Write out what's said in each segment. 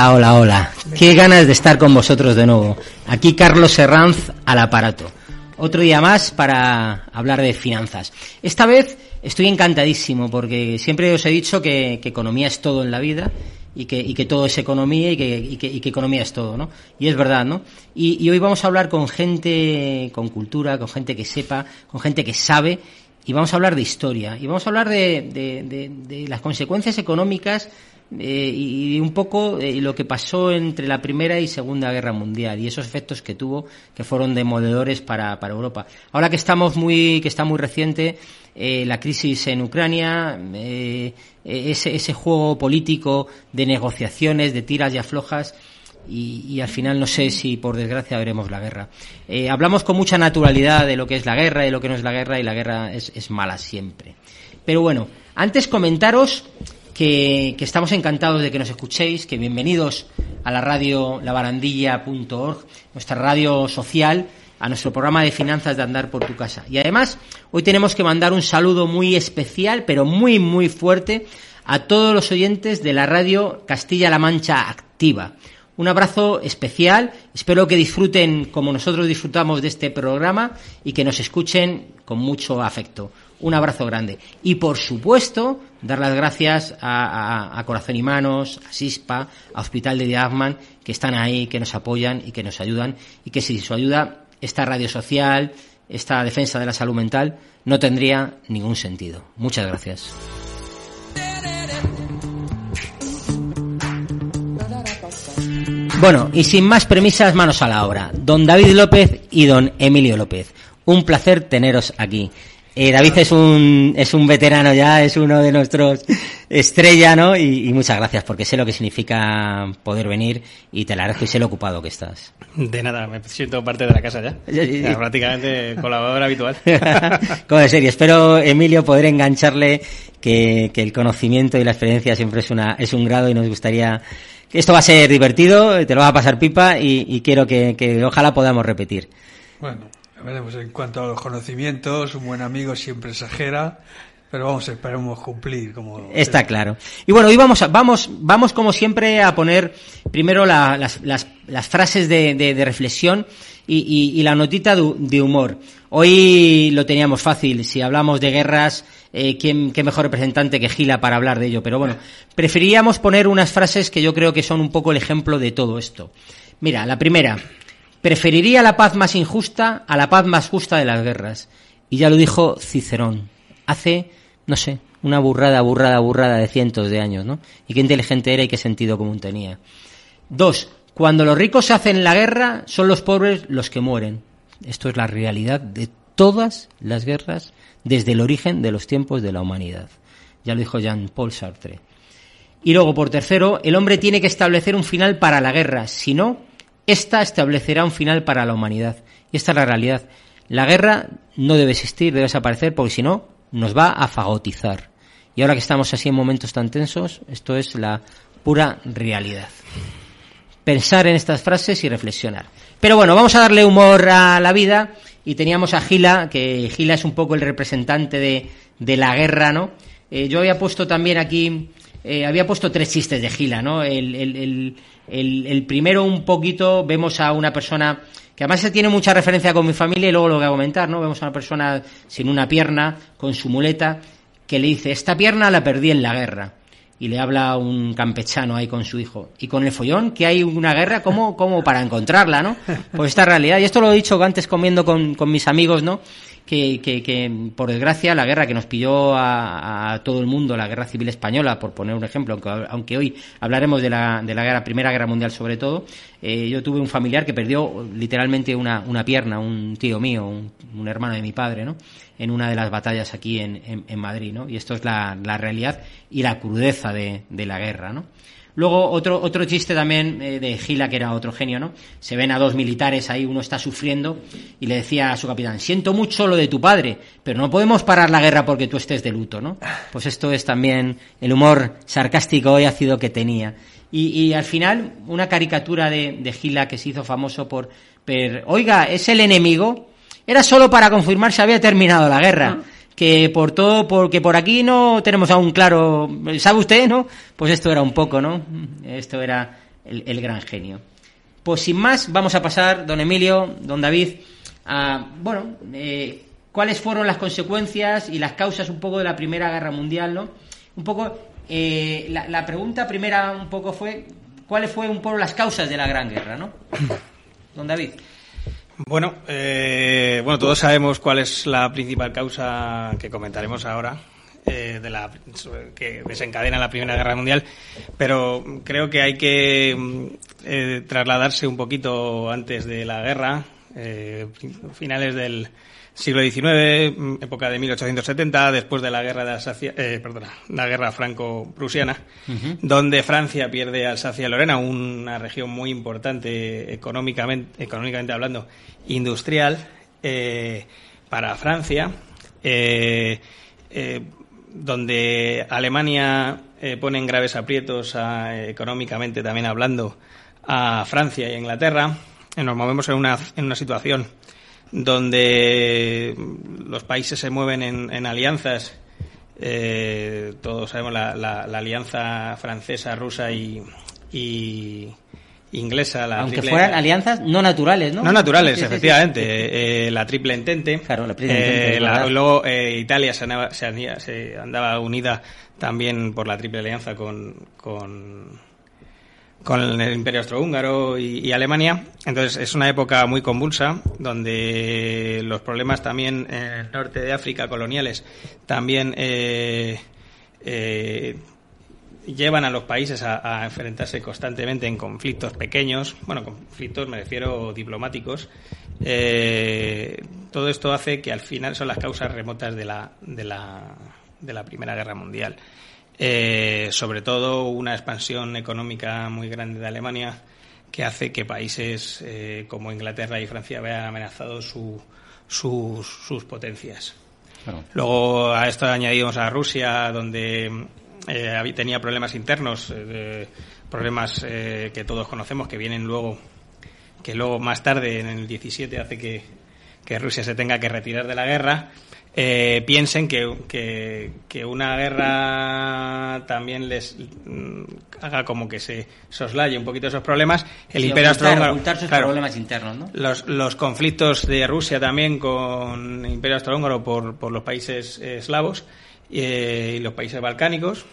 Hola, hola, hola. Qué ganas de estar con vosotros de nuevo. Aquí Carlos Herranz al aparato. Otro día más para hablar de finanzas. Esta vez estoy encantadísimo porque siempre os he dicho que, economía es todo en la vida y que, todo es economía y que, economía es todo, ¿no? Y es verdad, ¿no? Y, hoy vamos a hablar con gente con cultura, con gente que sepa, con gente que sabe y vamos a hablar de historia y vamos a hablar de las consecuencias económicas eh, y un poco eh, lo que pasó entre la Primera y Segunda Guerra Mundial y esos efectos que tuvo que fueron demoledores para, para Europa. Ahora que estamos muy, que está muy reciente eh, la crisis en Ucrania, ese, ese juego político de negociaciones, de tiras y aflojas, y, al final no sé si por desgracia veremos la guerra. hablamos con mucha naturalidad de lo que es la guerra y lo que no es la guerra y la guerra es, es mala siempre. Pero bueno, antes comentaros que, estamos encantados de que nos escuchéis, que bienvenidos a la radio labarandilla.org, nuestra radio social, a nuestro programa de finanzas de andar por tu casa. Y además, hoy tenemos que mandar un saludo muy especial, pero muy, muy fuerte, a todos los oyentes de la radio Castilla-La Mancha Activa. Un abrazo especial, espero que disfruten como nosotros disfrutamos de este programa y que nos escuchen con mucho afecto. Un abrazo grande. Y por supuesto, dar las gracias a, Corazón y Manos, a SISPA, a Hospital de Diagman, que están ahí, que nos apoyan y que nos ayudan, y que sin su ayuda, esta radio social, esta defensa de la salud mental, no tendría ningún sentido. Muchas gracias. Bueno, y sin más premisas, manos a la obra. Don David López y don Emilio López. Un placer teneros aquí. Eh, David es un, es un veterano ya, es uno de nuestros estrella, ¿no? Y, muchas gracias porque sé lo que significa poder venir y te la agradezco y sé lo ocupado que estás. De nada, me siento parte de la casa ya. prácticamente colaborador habitual. Como de serie, espero, Emilio, poder engancharle que, que el conocimiento y la experiencia siempre es, una, es un grado y nos gustaría esto va a ser divertido, te lo va a pasar pipa y, y quiero que, que, ojalá podamos repetir. Bueno, veremos en cuanto a los conocimientos, un buen amigo siempre exagera, pero vamos, esperemos cumplir como está claro. Y bueno, hoy vamos, a, vamos, vamos como siempre a poner primero las, las, las, frases de, de, de reflexión y, y, y, la notita de, de humor. Hoy lo teníamos fácil, si hablamos de guerras, eh, ¿quién, qué mejor representante que Gila para hablar de ello. Pero bueno, preferíamos poner unas frases que yo creo que son un poco el ejemplo de todo esto. Mira, la primera, preferiría la paz más injusta a la paz más justa de las guerras. Y ya lo dijo Cicerón, hace, no sé, una burrada, burrada, burrada de cientos de años, ¿no? Y qué inteligente era y qué sentido común tenía. Dos, cuando los ricos hacen la guerra, son los pobres los que mueren. Esto es la realidad de todas las guerras desde el origen de los tiempos de la humanidad. Ya lo dijo Jean-Paul Sartre. Y luego, por tercero, el hombre tiene que establecer un final para la guerra, si no, ésta establecerá un final para la humanidad. Y esta es la realidad. La guerra no debe existir, debe desaparecer, porque si no, nos va a fagotizar. Y ahora que estamos así en momentos tan tensos, esto es la pura realidad. Pensar en estas frases y reflexionar. Pero bueno, vamos a darle humor a la vida y teníamos a Gila, que Gila es un poco el representante de, de la guerra, ¿no? Eh, yo había puesto también aquí, eh, había puesto tres chistes de Gila, ¿no? El, el, el, el, primero un poquito, vemos a una persona que además se tiene mucha referencia con mi familia y luego lo voy a comentar, ¿no? Vemos a una persona sin una pierna, con su muleta, que le dice, esta pierna la perdí en la guerra y le habla un campechano ahí con su hijo. Y con el follón, que hay una guerra, ¿cómo, cómo para encontrarla, no? Pues esta realidad. Y esto lo he dicho antes comiendo con, con mis amigos, ¿no? Que, por desgracia, la guerra que nos pilló a, todo el mundo, la guerra civil española, por poner un ejemplo, aunque, aunque hoy hablaremos de la, de la guerra, Primera Guerra Mundial sobre todo, eh, yo tuve un familiar que perdió literalmente una, una pierna, un tío mío, un, hermano de mi padre, ¿no? en una de las batallas aquí en, en, Madrid, ¿no? Y esto es la, la realidad y la crudeza de, de, la guerra, ¿no? Luego otro, otro chiste también eh, de Gila, que era otro genio, ¿no? Se ven a dos militares ahí, uno está sufriendo y le decía a su capitán, siento mucho lo de tu padre, pero no podemos parar la guerra porque tú estés de luto, ¿no? Pues esto es también el humor sarcástico y ácido que tenía. Y, al final, una caricatura de, Gila que se hizo famoso por, oiga, es el enemigo, era solo para confirmar si había terminado la guerra. Que por todo, porque por aquí no tenemos aún claro, ¿sabe usted, no? Pues esto era un poco, ¿no? Esto era el, gran genio. Pues sin más, vamos a pasar, don Emilio, don David, a, bueno, eh, cuáles fueron las consecuencias y las causas un poco de la Primera Guerra Mundial, ¿no? Un poco, eh, la, pregunta primera un poco fue, ¿cuáles fueron un poco las causas de la Gran Guerra, ¿no? Don David. Bueno, eh, bueno, todos sabemos cuál es la principal causa que comentaremos ahora, eh, de la, que desencadena la Primera Guerra Mundial, pero creo que hay que mm, trasladarse un poquito antes de la guerra, finales del, siglo XIX, mm, época de 1870, después de la guerra de Alsacia, eh, perdona, la guerra franco-prusiana, donde Francia pierde Alsacia-Lorena, una región muy importante económicamente, económicamente hablando, industrial eh, para Francia, eh, donde Alemania pone en graves aprietos económicamente también hablando a Francia y a Inglaterra. Nos movemos en una, en una situación donde los países se mueven en, alianzas. Eh, todos sabemos la, alianza francesa, rusa y, inglesa. La Aunque fueran alianzas no naturales, ¿no? No naturales, efectivamente. Eh, la triple entente. Claro, la triple eh, luego Italia se andaba, se, andaba, unida también por la triple alianza con con el Imperio Austrohúngaro y, Alemania. Entonces es una época muy convulsa donde los problemas también en el norte de África coloniales también eh, eh, llevan a los países a, enfrentarse constantemente en conflictos pequeños, bueno, conflictos me refiero diplomáticos. Eh, todo esto hace que al final son las causas remotas de la, de la, de la Primera Guerra Mundial. Eh, sobre todo una expansión económica muy grande de Alemania que hace que países eh, como Inglaterra y Francia vean amenazados su, sus potencias. Luego a esto añadimos a Rusia, donde eh, tenía problemas internos, problemas que todos conocemos, que vienen luego, que luego más tarde, en el 17, hace que, que Rusia se tenga que retirar de la guerra eh, piensen que, que, una guerra también les mm, haga como que se soslaye un poquito esos problemas. El Imperio Austrohúngaro. problemas internos, ¿no? Los, los conflictos de Rusia también con el Imperio Austrohúngaro por, por los países eh, eslavos eh, y los países balcánicos.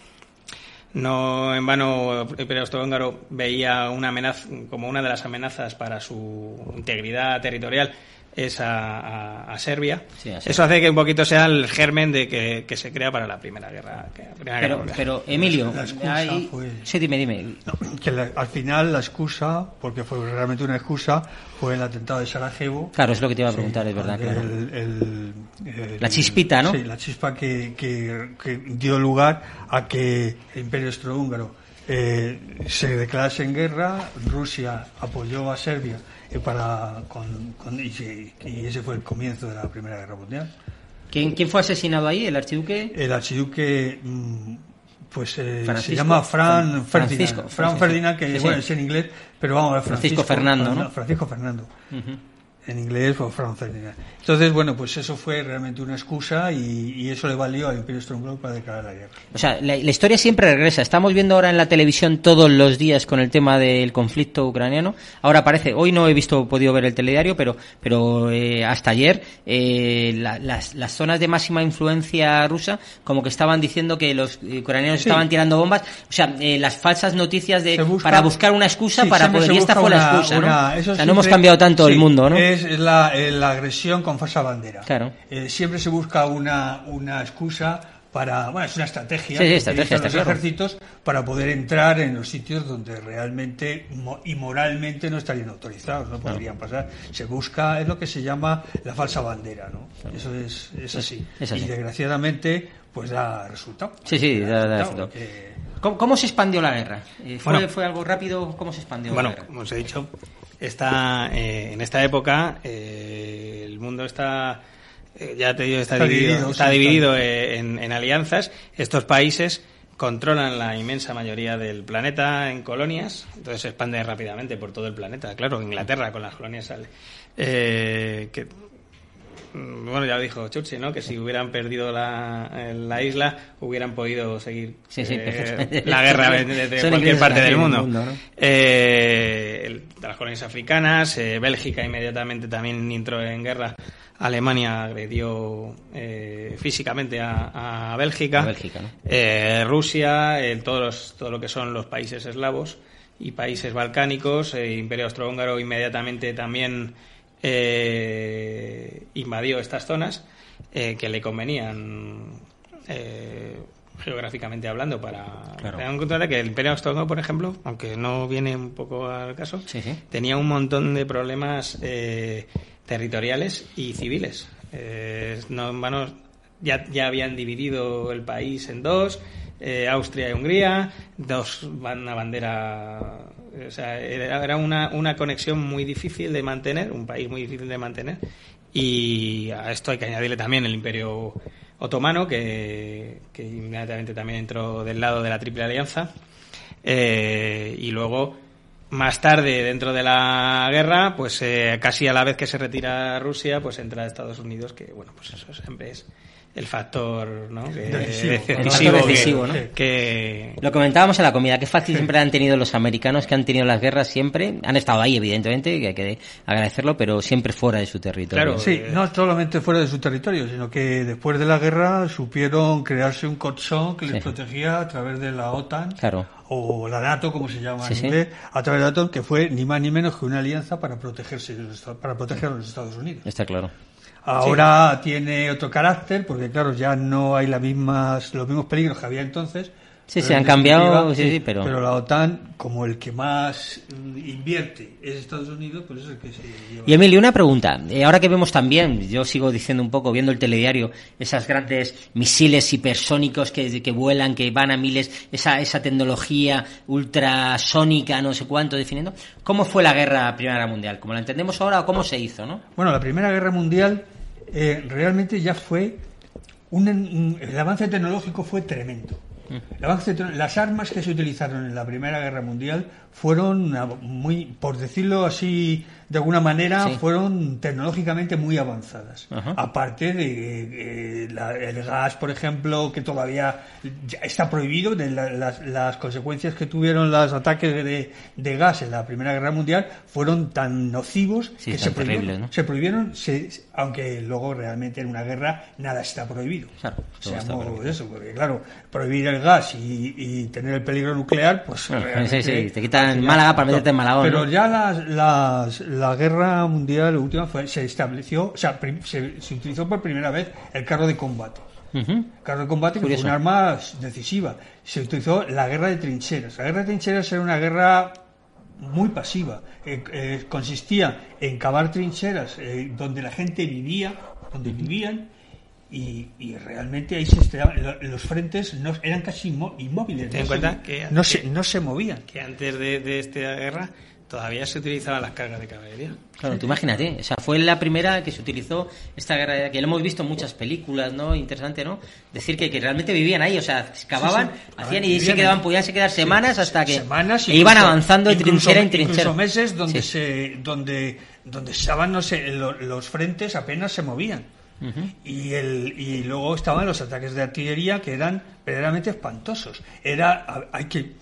No en vano el Imperio Austrohúngaro veía una amenaza como una de las amenazas para su integridad territorial es a, Serbia. Eso hace que un poquito sea el germen de que, se crea para la Primera Guerra. pero, Emilio, sí, dime, dime. que al final la excusa, porque fue realmente una excusa, fue el atentado de Sarajevo. Claro, es lo que te iba a preguntar, es verdad. la chispita, ¿no? Sí, la chispa que, dio lugar a que el Imperio Austrohúngaro eh, se declarase en guerra, Rusia apoyó a Serbia para con, y, ese fue el comienzo de la Primera Guerra Mundial. ¿Quién, quién fue asesinado ahí? ¿El archiduque? El archiduque, mm, pues eh, se llama Fran Ferdinand. Fran Ferdinand, que bueno, es en inglés, pero vamos a ver, Francisco, Fernando, ¿no? Francisco Fernando en inglés o francés. Entonces, bueno, pues eso fue realmente una excusa y, eso le valió al Imperio Austrohúngaro para declarar la guerra. O sea, la, historia siempre regresa. Estamos viendo ahora en la televisión todos los días con el tema del conflicto ucraniano. Ahora parece, hoy no he visto, podido ver el telediario, pero, pero eh, hasta ayer eh, las, las, zonas de máxima influencia rusa como que estaban diciendo que los ucranianos estaban tirando bombas. O sea, eh, las falsas noticias de para buscar una excusa para poder... Y esta fue la excusa, ¿no? o sea, no hemos cambiado tanto el mundo, ¿no? es, la, eh, la, agresión con falsa bandera. Claro. Eh, siempre se busca una, una excusa para, bueno, es una estrategia, de los ejércitos para poder entrar en los sitios donde realmente y moralmente no estarían autorizados, no podrían pasar. Se busca, es lo que se llama la falsa bandera, ¿no? Eso es, es, así. Y desgraciadamente, pues da resultado. Sí, sí, da, resultado. ¿Cómo, se expandió la guerra? Eh, ¿Fue, ¿Fue algo rápido? ¿Cómo se expandió bueno, la guerra? como os he dicho, está eh, en esta época eh, el mundo está eh, ya te digo está, dividido, está dividido en, alianzas. Estos países controlan la inmensa mayoría del planeta en colonias entonces se expande rápidamente por todo el planeta. Claro Inglaterra con las colonias sale que mm, bueno, ya lo dijo Churchill, ¿no? Que si hubieran perdido la, la isla, hubieran podido seguir Sí, sí, eh, la guerra desde Son cualquier parte del mundo. mundo, ¿no? Eh, el- de las colonias africanas, eh, Bélgica inmediatamente también entró en guerra. Alemania agredió eh, físicamente a, a Bélgica. A Bélgica, ¿no? Eh, Rusia, eh, todos los- todo lo que son los países eslavos y países balcánicos, eh, Imperio Austrohúngaro inmediatamente también eh, invadió estas zonas eh, que le convenían eh, geográficamente hablando para Claro. tener en cuenta que el Imperio Austrohúngaro, por ejemplo, aunque no viene un poco al caso, Sí, sí. tenía un montón de problemas eh, territoriales y civiles. No en vano, ya, ya habían dividido el país en dos, Austria y Hungría, dos van una bandera. O sea, era una, una conexión muy difícil de mantener, un país muy difícil de mantener. Y a esto hay que añadirle también el Imperio Otomano, que, que inmediatamente también entró del lado de la Triple Alianza. Eh, y luego, más tarde, dentro de la guerra, pues eh, casi a la vez que se retira Rusia, pues entra Estados Unidos, que bueno, pues eso siempre es el factor ¿no? que, Decisivo. El factor que- decisivo, ¿no? que- Lo comentábamos en la comida, qué fácil siempre han tenido los americanos que han tenido las guerras siempre, han estado ahí evidentemente, que hay que agradecerlo, pero siempre fuera de su territorio. Claro. Sí, Eh, no solamente fuera de su territorio, sino que después de la guerra supieron crearse un colchón que les Sí. protegía a través de la OTAN Claro. o la NATO, como se llama Sí, en sí. inglés, a través de la OTAN, que fue ni más ni menos que una alianza para protegerse para proteger a los Estados Unidos. Está claro. Ahora tiene otro carácter, porque claro, ya no hay las mismas, los mismos peligros que había entonces. Sí, en han cambiado, sí, sí, pero- Pero la OTAN, como el que más mm, invierte es Estados Unidos, pues es el que se lleva. Y Emilio, una pregunta. Eh, ahora que vemos también, yo sigo diciendo un poco, viendo el telediario, esas grandes misiles hipersónicos que, que vuelan, que van a miles, esa, esa tecnología ultrasónica, no sé cuánto, definiendo. ¿Cómo fue la guerra, Primera Guerra Mundial? ¿Cómo la entendemos ahora o cómo se hizo, no? Bueno, la Primera Guerra Mundial eh, realmente ya fue un, un- el avance tecnológico fue tremendo. Las armas que se utilizaron en la Primera Guerra Mundial fueron muy, por decirlo así de alguna manera, Sí. fueron tecnológicamente muy avanzadas. Ajá. Aparte de eh, la- el gas, por ejemplo, que todavía está prohibido, de la- las, las consecuencias que tuvieron los ataques de, de gas en la Primera Guerra Mundial fueron tan nocivos Sí, que tan se prohibieron. Se prohibieron, se- aunque luego realmente en una guerra nada está prohibido. Claro, Seamos prohibido. eso, porque claro, prohibir el gas y, y tener el peligro nuclear, pues Bueno, realmente- sí, sí, te quitan ya- Málaga para meterte en Malagón, Pero ¿no? ya las, las- la guerra mundial última fue, se estableció, o sea, se, se utilizó por primera vez el carro de combate. Ujú. El carro de combate que Curioso. fue un arma decisiva. Se utilizó la guerra de trincheras. La guerra de trincheras era una guerra muy pasiva. Eh, eh, consistía en cavar trincheras eh, donde la gente vivía, donde vivían, y, y realmente ahí se los frentes no, eran casi inmó- inmóviles. Ten en no cuenta se, que- no, se, no se movían. que antes de, de esta guerra todavía se utilizaban las cargas de caballería. Claro, tú imagínate, o sea, fue la primera que se utilizó esta guerra, que lo hemos visto en muchas películas, ¿no? Interesante, ¿no? Decir que, que realmente vivían ahí, o sea, cavaban, Sí, sí. hacían y se quedaban, podían se quedar semanas hasta que semanas e iban avanzando de incluso- trinchera en trinchera. incluso meses donde Sí. se donde donde estaban no sé, lo- los frentes apenas se movían Y el y luego estaban los ataques de artillería que eran verdaderamente espantosos era hay que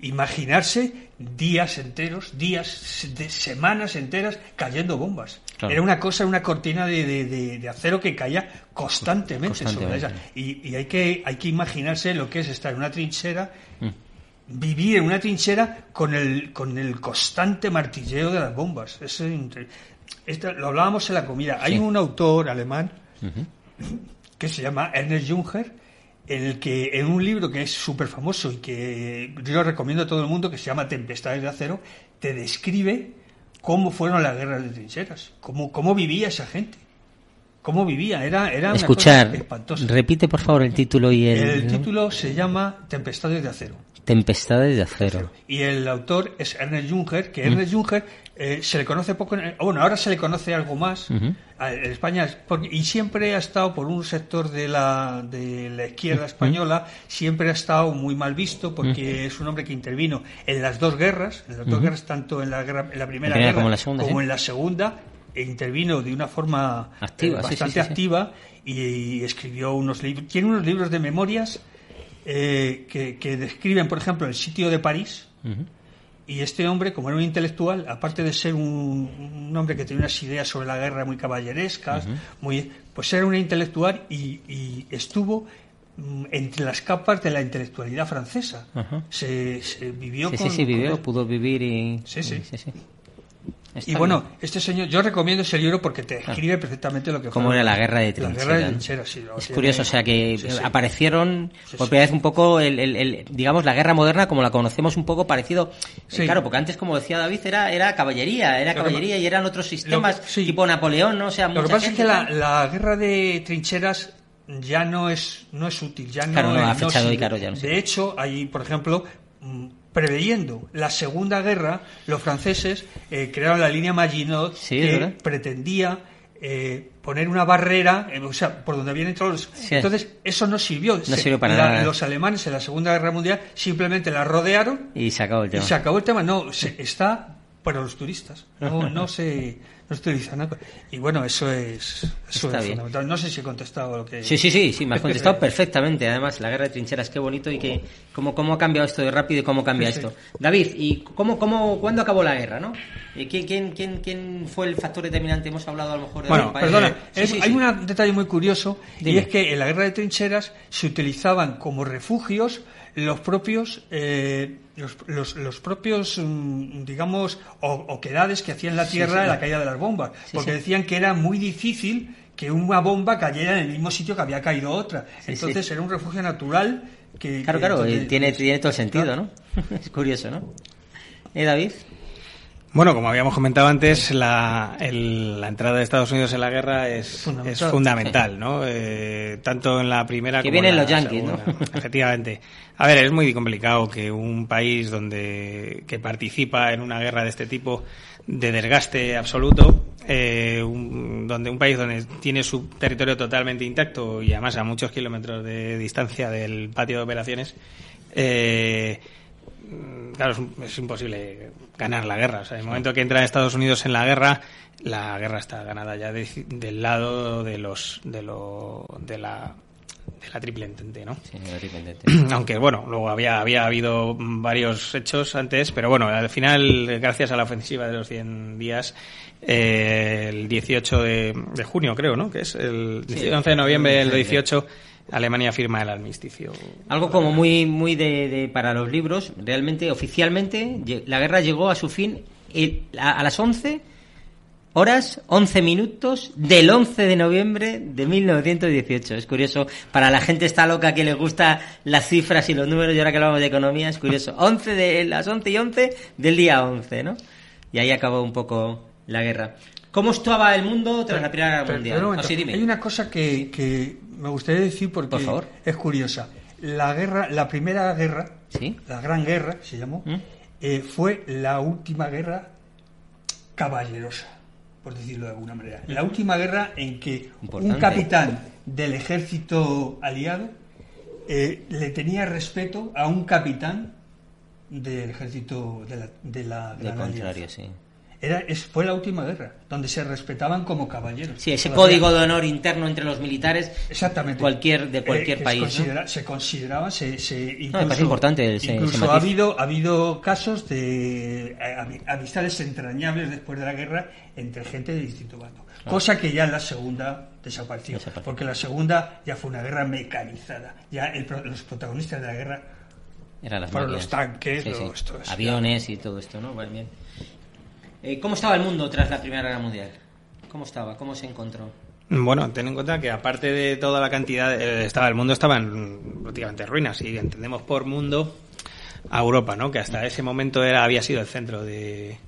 imaginarse días enteros días de semanas enteras cayendo bombas Claro. era una cosa una cortina de, de- de- de acero que caía constantemente, sobre esa y, y hay que hay que imaginarse lo que es estar en una trinchera Mm. vivir en una trinchera con el, con el constante martilleo de las bombas. Eso es esto lo hablábamos en la comida. Hay Sí. un autor alemán que se llama Ernest Junger, en el que en un libro que es súper famoso y que yo recomiendo a todo el mundo, que se llama Tempestades de Acero, te describe cómo fueron las guerras de trincheras, cómo, cómo vivía esa gente. Cómo vivía, era, era una Escuchar, cosa espantosa. repite por favor el título y el, El título se llama Tempestades de Acero. Tempestades de acero. Y el autor es Ernest Junger, Mm. que Ernest Junger eh, se le conoce poco, en- bueno, ahora se le conoce algo más a- en España, porque- y siempre ha estado por un sector de la, de la izquierda española, siempre ha estado muy mal visto porque es un hombre que intervino en las dos guerras, en las dos guerras, tanto en la, guerra, en la primera guerra como en la segunda, sí. en la segunda, intervino de una forma Activa, eh, sí, bastante sí, sí, sí. activa y, escribió unos libros. Tiene unos libros de memorias eh, que, que describen, por ejemplo, el sitio de París. Y este hombre, como era un intelectual, aparte de ser un, un hombre que tenía unas ideas sobre la guerra muy caballerescas, muy, pues era un intelectual y, y estuvo mm, entre las capas de la intelectualidad francesa. Se, se vivió Sí, con, sí, sí, vivió, con- pudo vivir y... Sí, sí. Está Y bueno, bien. este señor, yo recomiendo ese libro porque te escribe perfectamente lo que fue era la guerra de La trincheras. guerra de ¿no? trincheras, sí. Es tiene- curioso, o sea que sí, sí. aparecieron Sí, por primera vez un poco, el, el- el- digamos, la guerra moderna como la conocemos un poco parecido. eh, claro, porque antes, como decía David, era, era caballería, era Lo que caballería y eran otros sistemas sí. tipo Napoleón, ¿no? O sea, Lo que pasa es que la, la guerra de trincheras ya no es no es útil, ya Claro, no, ha fechado y claro, ya no. De hecho, hay, por ejemplo, mm, preveyendo la Segunda Guerra, los franceses eh, crearon la línea Maginot Sí, que verdad. pretendía eh, poner una barrera, eh, o sea, por donde habían entrado los... Sí. Entonces, eso no sirvió. Se- sirvió para la- nada. Los alemanes en la Segunda Guerra Mundial simplemente la rodearon Y se acabó el y tema. se acabó el tema. No, se- está para los turistas. No, no se, no se utiliza nada. Y bueno, eso es, eso Está es bien. fundamental. No sé si he contestado lo que. Sí, sí, sí, sí, me has contestado perfectamente. Además, la guerra de trincheras, qué bonito y que cómo, cómo ha cambiado esto de rápido y cómo cambia Sí, sí. esto. David, ¿y cómo, cómo, cuándo acabó la guerra, no? ¿Y quién, quién, quién, quién fue el factor determinante? Hemos hablado a lo mejor de Bueno, país. perdona, Sí, es- sí, hay sí. un detalle muy curioso y es que en la guerra de trincheras se utilizaban como refugios los propios eh, los, los- los propios mm, digamos o- oquedades que hacían la tierra sí. en la caída de las bombas porque decían que era muy difícil que una bomba cayera en el mismo sitio que había caído otra entonces era un refugio natural que Claro, que- claro, eh, tiene, tiene todo el sentido, Claro. ¿no? es curioso, ¿no? ¿Eh, David? Bueno, como habíamos comentado antes, la, el- la entrada de Estados Unidos en la guerra es Fundamental. es fundamental, ¿no? Eh, tanto en la primera Que como vienen en la los ¿no? segunda. Efectivamente. A ver, es muy complicado que un país donde que participa en una guerra de este tipo de desgaste absoluto, eh, un- donde un país donde tiene su territorio totalmente intacto y además a muchos kilómetros de distancia del patio de operaciones, eh, Claro, es, es imposible ganar la guerra. O sea, en el momento que entra Estados Unidos en la guerra, la guerra está ganada ya de- del lado de los de lo de la de la triple entente, ¿no? Sí, independiente. Aunque bueno, luego había había habido varios hechos antes, pero bueno, al final, gracias a la ofensiva de los 100 días, eh, el 18 de, de junio, creo, ¿no? Que es el Sí. 11 de noviembre del 18, Alemania firma el armisticio. Algo como muy muy de, de- para los libros. Realmente, oficialmente, la guerra llegó a su fin el- a, a las 11 horas, 11 minutos del 11 de noviembre de 1918. Es curioso, para la gente está loca que le gusta las cifras y los números, y ahora que hablamos de economía, es curioso. 11 de las 11 y 11 del día 11, ¿no? Y ahí acabó un poco la guerra. ¿Cómo estaba el mundo tras la Primera Guerra Mundial? pero dime. Hay una cosa que, que me gustaría decir porque Por favor. es curiosa. La guerra, la primera guerra, ¿Sí? la Gran Guerra se llamó, ¿Mm? eh, fue la última guerra caballerosa, por decirlo de alguna manera. La última guerra en que un capitán del ejército aliado eh, le tenía respeto a un capitán del ejército de la, de la De Gran contrario, Alianza. sí. Era, es, fue la última guerra, donde se respetaban como caballeros. Sí, ese Todavía- código de honor interno entre los militares Exactamente. cualquier, de cualquier Eh, país. ¿no? Se, considera- se consideraba, se, se- incluso, parece importante ese- incluso ese ha habido ha habido casos de eh, ami- amistades entrañables después de la guerra entre gente de distinto bando. Cosa que ya en la segunda desapareció, Desapareció. porque la segunda ya fue una guerra mecanizada. Ya el los protagonistas de la guerra Eran las Fueron máquinas. los tanques, los- todo eso. aviones y todo esto, ¿no? Vale, bien. Eh, ¿Cómo estaba el mundo tras la Primera Guerra Mundial? ¿Cómo estaba? ¿Cómo se encontró? Bueno, ten en cuenta que aparte de toda la cantidad, eh, estaba el mundo estaba en prácticamente ruinas y entendemos por mundo a Europa, ¿no? Que hasta ese momento era había sido el centro de,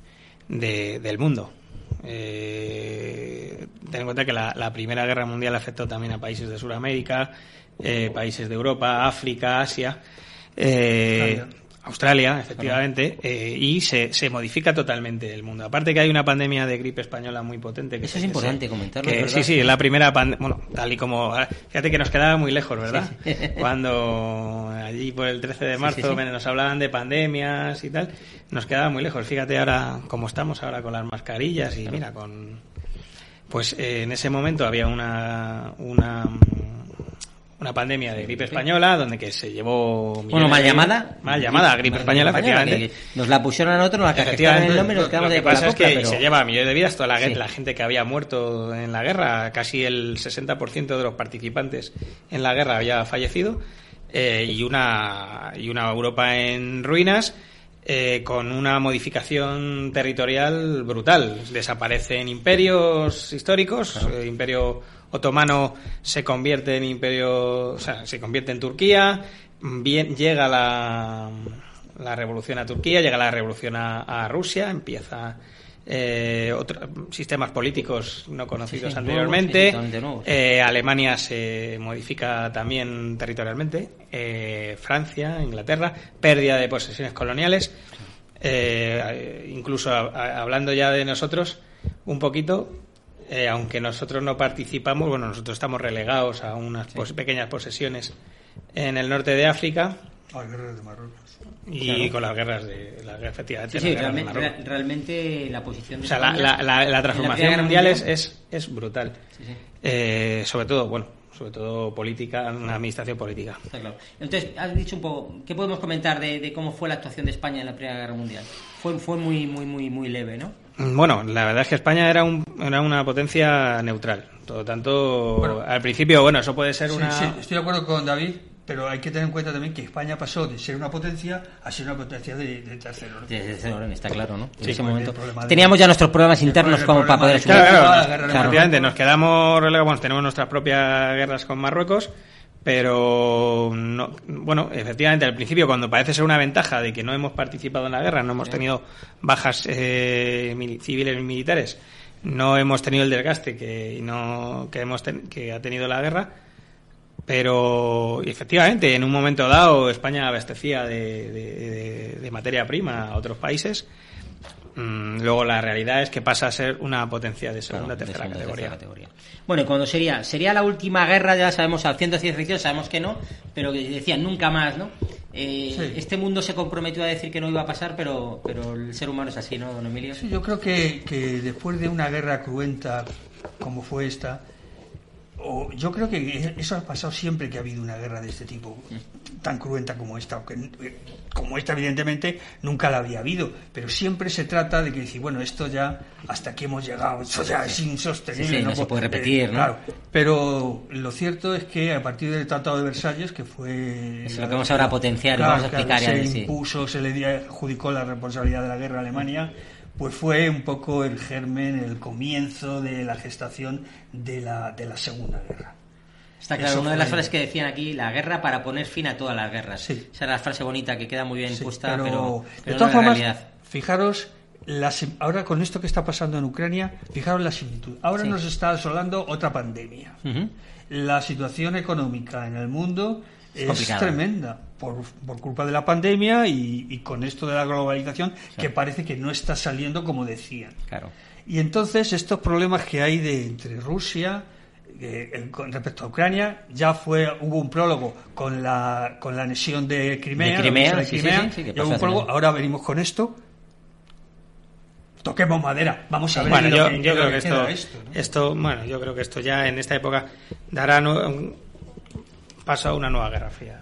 de- del mundo. Eh, ten en cuenta que la, la Primera Guerra Mundial afectó también a países de Sudamérica, eh, países de Europa, África, Asia. eh, Australia. Efectivamente, eh, y se, se modifica totalmente el mundo. Aparte que hay una pandemia de gripe española muy potente. Que Eso es importante comentarlo, que- sí, sí, la primera pandemia, bueno, tal y como, fíjate que nos quedaba muy lejos, ¿verdad? Sí, sí. Cuando allí por el 13 de marzo sí. nos hablaban de pandemias y tal, nos quedaba muy lejos. Fíjate ahora cómo estamos ahora con las mascarillas y mira, con... pues eh, en ese momento había una, una una pandemia de gripe española donde que se llevó bueno mal llamada. Mal llamada gripe española, efectivamente. nos la pusieron a nosotros nos la en el nombre y nos quedamos lo de que pasa la es que pero... se lleva millones de vidas toda la, la, gente que había muerto en la guerra casi el 60% de los participantes en la guerra había fallecido eh, y una y una Europa en ruinas eh, con una modificación territorial brutal. Desaparecen imperios históricos, el imperio otomano se convierte en imperio, o sea, se convierte en Turquía, bien, llega la, la revolución a Turquía, llega la revolución a, a Rusia, empieza eh, otros sistemas políticos no conocidos Sí, sí, anteriormente. sí. Eh, Alemania se modifica también territorialmente. Eh, Francia, Inglaterra, pérdida de posesiones coloniales. Incluso a- a- hablando ya de nosotros un poquito, eh, aunque nosotros no participamos, bueno, nosotros estamos relegados a unas pos- pequeñas posesiones en el norte de África A las guerras de Marruecos. y Claro. con las guerras de las efectivamente Sí, sí, de realmente, Marruecos. re- realmente la posición de O sea, la, la, la, la la transformación mundial es, Mundial- es, es brutal. Sí, sí. Eh, sobre todo, bueno, sobre todo política, una administración política. Está claro. Entonces, has dicho un poco, ¿qué podemos comentar de, de cómo fue la actuación de España en la Primera Guerra Mundial? Fue, fue muy, muy, muy, muy leve, ¿no? Bueno, la verdad es que España era, un, era una potencia neutral. Todo tanto, Bueno. al principio, bueno, eso puede ser Sí, una... sí, estoy de acuerdo con David, pero hay que tener en cuenta también que España pasó de ser una potencia a ser una potencia de, de tercer orden. Desde ese orden, está claro, ¿no? En Sí, ese momento. de- Teníamos ya nuestros problemas internos como para poder de-. Claro, Claro, claro, de nos quedamos relegados, bueno, tenemos nuestras propias guerras con Marruecos, pero no, bueno, efectivamente, al principio cuando parece ser una ventaja de que no hemos participado en la guerra, no hemos tenido bajas eh, civiles y militares, no hemos tenido el desgaste que no que hemos ten- que ha tenido la guerra, pero efectivamente, en un momento dado, España abastecía de, de- de- de materia prima a otros países. Mm, Luego la realidad es que pasa a ser una potencia de segunda, Claro, de tercera segunda, categoría. tercera categoría. Bueno, ¿y cuando sería? Sería la última guerra, ya sabemos, al ciento ciencia ficción, sabemos que no, pero que decían nunca más, ¿no? Eh, Sí. Este mundo se comprometió a decir que no iba a pasar, pero, pero el ser humano es así, ¿no, don Emilio? Sí, yo creo que, que después de una guerra cruenta como fue esta, yo creo que eso ha pasado siempre que ha habido una guerra de este tipo, tan cruenta como esta, eh, como esta evidentemente nunca la había habido, pero siempre se trata de que decir, bueno, esto ya, hasta aquí hemos llegado, esto ya es insostenible. Sí, sí, no se puede repetir, ¿no? Claro, pero lo cierto es que a partir del Tratado de Versalles, que fue... Es lo que vamos ahora a potenciar y vamos a explicar ya, se sí. impuso, se le di- adjudicó la responsabilidad de la guerra a Alemania, pues fue un poco el germen, el comienzo de la gestación de la, de la Segunda Guerra. Está claro, Eso una de las frases que decían aquí, la guerra para poner fin a todas las guerras. Sí. Esa era la frase bonita que queda muy bien Sí, puesta, pero, de pero no todas formas, realidad. fijaros, ahora con esto que está pasando en Ucrania, fijaros la similitud. Ahora Sí. nos está asolando otra pandemia. La situación económica en el mundo es complicada. tremenda por, por culpa de la pandemia y, y con esto de la globalización que parece que no está saliendo como decían. Claro. Y entonces estos problemas que hay de entre Rusia eh, en- con respecto a Ucrania ya fue hubo un prólogo con la con la anexión de Crimea, De Crimea, de sí, sí, Crimea, sí, sí, y un prólogo. Ahora venimos con esto. Toquemos madera. Vamos a ver Bueno, yo, que- yo lo creo que esto, esto, ¿no? bueno, yo creo que esto ya en esta época dará un paso a una nueva guerra fría.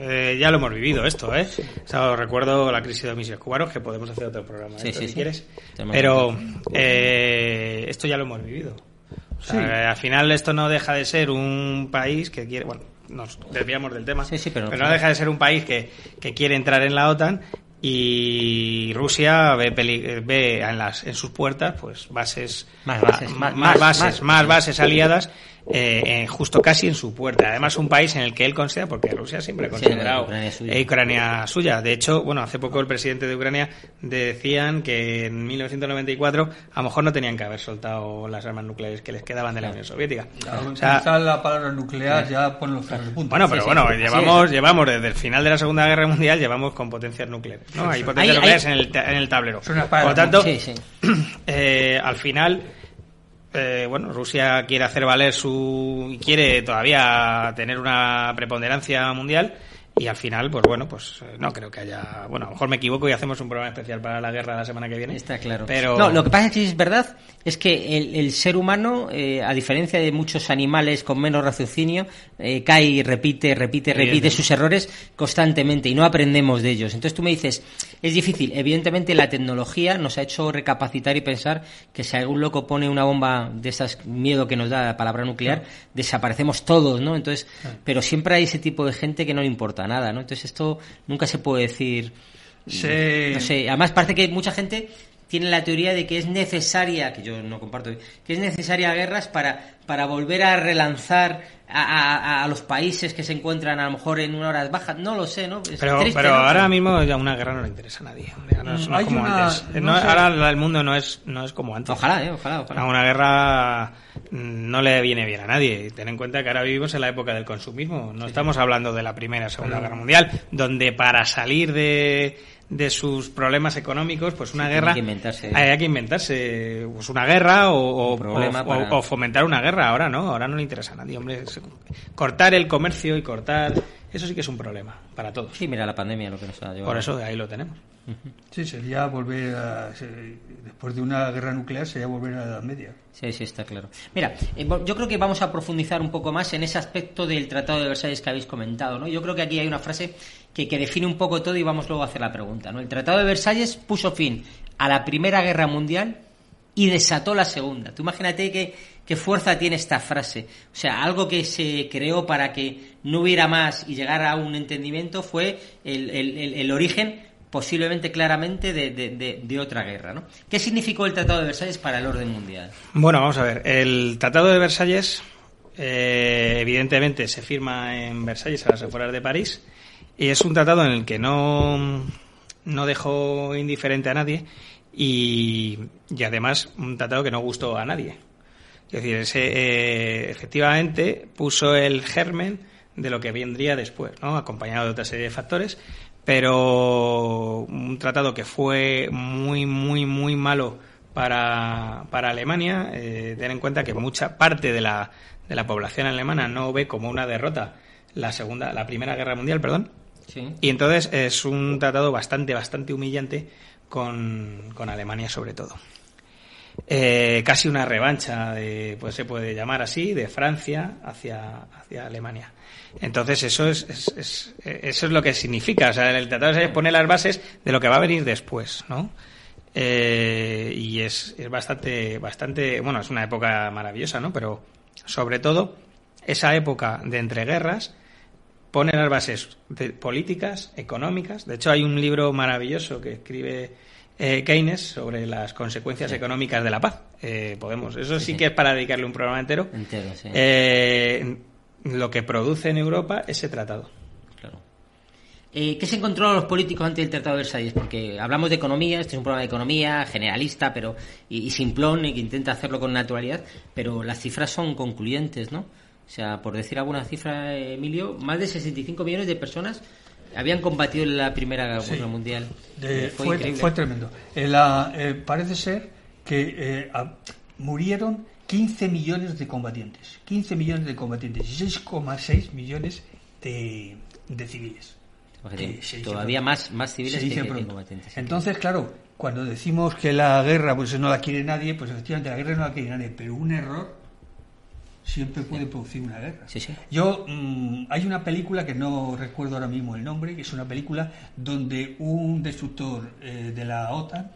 Eh, ya lo hemos vivido esto, ¿eh? O sea, os recuerdo la crisis de los misiles cubanos, que podemos hacer otro programa, Sí, esto, sí, si sí. quieres. Pero eh, esto ya lo hemos vivido. O sea, Sí. eh, al final esto no deja de ser un país que quiere, bueno, nos desviamos del tema, Sí, sí, pero- no deja de ser un país que, que quiere entrar en la OTAN y Rusia ve, peli- ve en, las, en sus puertas pues bases Más bases, más- más más- bases más. más bases aliadas eh, eh, justo casi en su puerta además un país en el que él considera porque Rusia siempre ha Sí, considerado Ucrania es suya. eh, Ucrania suya de hecho bueno hace poco el presidente de Ucrania decían que en 1994 a lo mejor no tenían que haber soltado las armas nucleares que les quedaban de la Unión Soviética Al O sea, la palabra nuclear ya pone los punta. bueno, pero sí, bueno, llevamos, llevamos desde el final de la Segunda Guerra Mundial, llevamos con potencias nucleares. ¿no? Hay potencias Hay- nucleares hay- En, el, ta- en el tablero. Por lo tanto, Sí, sí. eh, al final, eh, bueno, Rusia quiere hacer valer su. y quiere todavía tener una preponderancia mundial. y al final, pues bueno, pues eh, no creo que haya. Bueno, a lo mejor me equivoco y hacemos un programa especial para la guerra la semana que viene. Está claro. Pero... No, lo que pasa es que es verdad es que el, el ser humano, eh, a diferencia de muchos animales con menos raciocinio, eh, cae y repite, repite, repite sus errores constantemente y no aprendemos de ellos. Entonces tú me dices, es difícil. Evidentemente la tecnología nos ha hecho recapacitar y pensar que si algún loco pone una bomba de esas miedo que nos da la palabra nuclear, desaparecemos todos, ¿no? Entonces, pero siempre hay ese tipo de gente que no le importa nada, ¿no? Entonces esto nunca se puede decir. Se- No sé, además parece que mucha gente tiene la teoría de que es necesaria, que yo no comparto, que es necesaria guerras para, para volver a relanzar a, a- a los países que se encuentran a lo mejor en unas horas bajas. No lo sé, ¿no? Es Pero, triste, pero ¿no? ahora mismo ya una guerra no le interesa a nadie. No es, no es Hay como una- antes. no No- sé. Ahora el mundo no es, no es como antes. Ojalá, ¿eh? Ojalá, ojalá. A una guerra mm, no le viene bien a nadie. Ten en cuenta que ahora vivimos en la época del consumismo. No estamos hablando de la Primera o Segunda Guerra Mundial, donde para salir de, de sus problemas económicos, pues una Sí, guerra... tiene que inventarse. Hay, hay que inventarse pues una guerra o, o- Un problema o- para- o- o fomentar una guerra. Ahora no, ahora no le interesa a nadie. Hombre, cortar el comercio y cortar... Eso sí que es un problema para todos. Sí, mira la pandemia lo que nos ha llevado. Por eso de ahí lo tenemos. Sí, sería volver a. Después de una guerra nuclear, sería volver a la Edad Media. Sí, sí, está claro. Mira, eh, yo creo que vamos a profundizar un poco más en ese aspecto del Tratado de Versalles que habéis comentado, ¿no? Yo creo que aquí hay una frase que, define un poco todo y vamos luego a hacer la pregunta, ¿no? El Tratado de Versalles puso fin a la Primera Guerra Mundial y desató la Segunda. Tú imagínate qué, fuerza tiene esta frase. O sea, algo que se creó para que no hubiera más y llegara a un entendimiento fue el, origen posiblemente claramente de otra guerra, ¿no? ¿Qué significó el Tratado de Versalles para el orden mundial? Bueno, vamos a ver. El Tratado de Versalles, eh, evidentemente, se firma en Versalles a las afueras de París y es un tratado en el que no, no dejó indiferente a nadie y, y además un tratado que no gustó a nadie. Es decir, ese, eh, efectivamente puso el germen de lo que vendría después, ¿no? acompañado de otra serie de factores, pero un tratado que fue muy, muy, muy malo para, para Alemania. Eh, ten en cuenta que mucha parte de la, de la población alemana no ve como una derrota la segunda, la primera guerra mundial, perdón, Y entonces es un tratado bastante, bastante humillante con, con Alemania sobre todo. Eh, casi una revancha, de, pues se puede llamar así, de Francia hacia, hacia Alemania. Entonces eso es, es- es- eso es lo que significa. O sea, el tratado se pone las bases de lo que va a venir después, ¿no? Eh, y es, es bastante, bastante, bueno, es una época maravillosa, ¿no? Pero sobre todo esa época de entreguerras pone las bases de políticas, económicas. De hecho, hay un libro maravilloso que escribe eh, Keynes sobre las consecuencias económicas de la paz. Eh, podemos, eso sí, sí. que es para dedicarle un programa entero. Entero, sí. Eh, lo que produce en Europa ese tratado. Claro. Eh, ¿Qué se encontró los políticos ante el Tratado de Versalles? Porque hablamos de economía, este es un programa de economía generalista pero y, y simplón y que intenta hacerlo con naturalidad, pero las cifras son concluyentes, ¿no? O sea, por decir alguna cifra, Emilio, más de 65 millones de personas habían combatido en la Primera Guerra Sí. Mundial. De- Eh, fue, increíble. fue tremendo. Eh, la- eh, parece ser que eh, a- murieron 15 millones de combatientes. 15 millones de combatientes y 6,6 millones de, de civiles. Todavía más, más civiles que, que combatientes. Entonces, claro, cuando decimos que la guerra pues no la quiere nadie, pues efectivamente la guerra no la quiere nadie, pero un error siempre puede producir una guerra. Sí, sí. Yo mm, hay una película que no recuerdo ahora mismo el nombre, que es una película donde un destructor eh, de la OTAN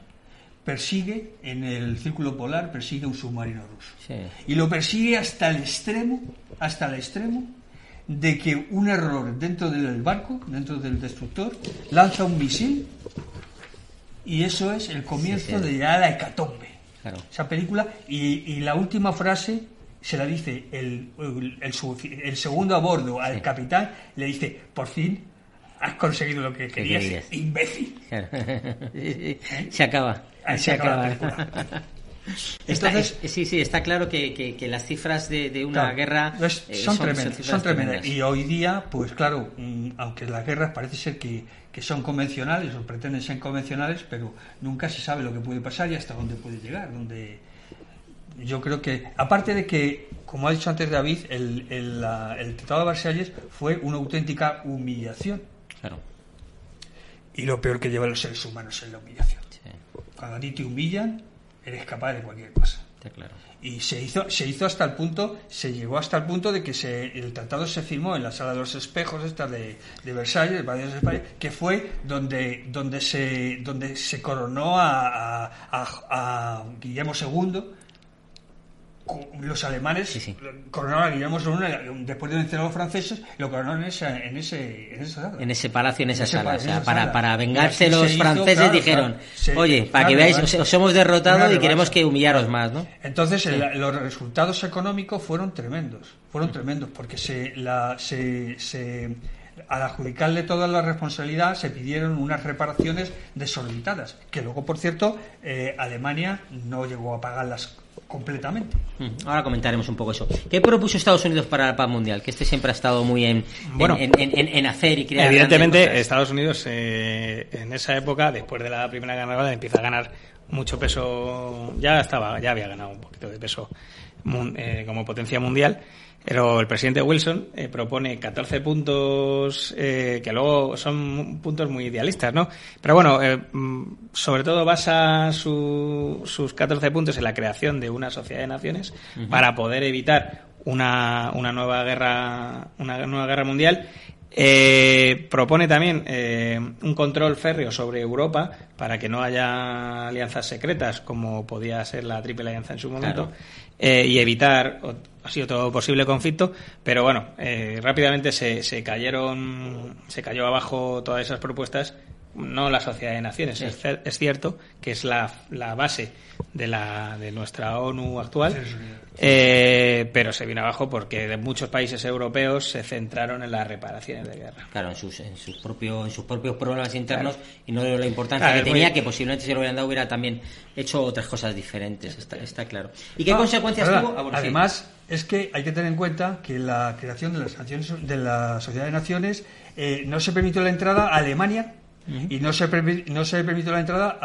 persigue en el círculo polar persigue un submarino ruso Sí. y lo persigue hasta el extremo, hasta el extremo de que un error dentro del barco, dentro del destructor, lanza un misil y eso es el comienzo de ya la hecatombe. Claro. Esa película y, y la última frase se la dice el, el, el el segundo a bordo al Sí. capitán, le dice, por fin has conseguido lo que querías, querías. imbécil. Claro. Se acaba. Ahí se acaba. Está- Entonces- es- sí, sí, está claro que, que- que las cifras de, de una Claro, guerra eh, son, tremendas, cifras son tremendas. tremendas. Y hoy día, pues claro, mm, aunque las guerras parece ser que, que son convencionales o pretenden ser convencionales, pero nunca se sabe lo que puede pasar y hasta dónde puede llegar. Donde yo creo que, aparte de que, como ha dicho antes David, el, el, el Tratado de Versalles fue una auténtica humillación. Claro. Y lo peor que llevan los seres humanos es la humillación. Cuando a ti te humillan, eres capaz de cualquier cosa. claro. Y se hizo, se hizo hasta el punto, se llegó hasta el punto de que se, el tratado se firmó en la sala de los espejos esta de, de Versalles, que fue donde, donde se, donde se coronó a, a, a Guillermo II los alemanes coronaron a Guillermo II después de vencer a los franceses lo coronaron en, esa, en ese en esa en ese palacio en esa sala, o sea, para, para vengarse los franceses dijeron oye para que veáis os, hemos derrotado y queremos que humillaros más ¿no? entonces los resultados económicos fueron tremendos fueron tremendos porque se la se, se al adjudicarle toda la responsabilidad se pidieron unas reparaciones desorbitadas, que luego, por cierto, eh, Alemania no llegó a pagarlas completamente. Ahora comentaremos un poco eso. ¿Qué propuso Estados Unidos para la paz mundial? Que este siempre ha estado muy en, bueno, en, hacer y crear. Evidentemente, Estados Unidos eh, en esa época, después de la Primera Guerra Mundial, empieza a ganar mucho peso. Ya estaba, ya había ganado un poquito de peso eh, como potencia mundial pero el presidente Wilson eh, propone 14 puntos eh, que luego son puntos muy idealistas, ¿no? Pero bueno, eh, mm, sobre todo basa sus 14 puntos en la creación de una sociedad de naciones para poder evitar una, una nueva guerra una nueva guerra mundial. Eh, propone también eh, un control férreo sobre Europa para que no haya alianzas secretas como podía ser la Triple Alianza en su momento y evitar así otro posible conflicto. Pero bueno, eh, rápidamente se, se cayeron, se cayó abajo todas esas propuestas no la Sociedad de Naciones. Es, cierto que es la, la, base de, la, de nuestra ONU actual, eh, pero se vino abajo porque de muchos países europeos se centraron en las reparaciones de guerra. Claro, en sus, en sus, propios, en sus propios problemas internos y no de la importancia que tenía, que posiblemente si lo hubieran dado hubiera también hecho otras cosas diferentes, está, está claro. ¿Y qué consecuencias tuvo? Ah, además, es que hay que tener en cuenta que la creación de las naciones, de la Sociedad de Naciones eh, no se permitió la entrada a Alemania y no se, no se permitió la entrada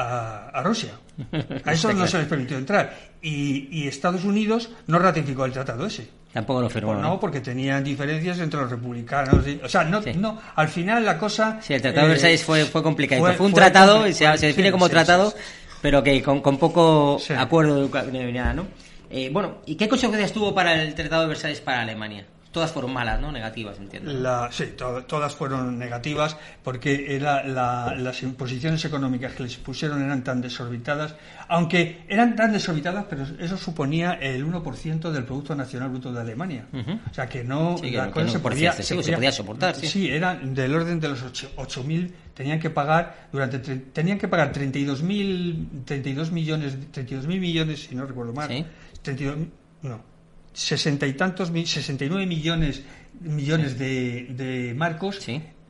a, Rusia. A eso no se les permitió entrar. Y, Estados Unidos no ratificó el tratado ese. Tampoco lo firmó. no, porque tenían diferencias entre los republicanos. o sea, no, no, al final la cosa. Sí, el Tratado de Versalles fue, fue complicado. Fue, un tratado, y se, define como tratado, pero que con, con poco acuerdo de ¿no? Eh, bueno, ¿y qué consecuencias tuvo para el Tratado de Versalles para Alemania? Todas fueron malas, ¿no? Negativas, entiendo. sí, todas fueron negativas porque era las imposiciones económicas que les pusieron eran tan desorbitadas, aunque eran tan desorbitadas, pero eso suponía el 1% del Producto Nacional Bruto de Alemania. O sea que no, la cosa se, podía, se, podía, soportar. Sí. sí, eran del orden de los 8.000, tenían que pagar durante tenían que pagar 32.000 32 millones 32 millones si no recuerdo mal. ¿Sí? 32 no, sesenta y tantos, sesenta y nueve millones, millones de, de marcos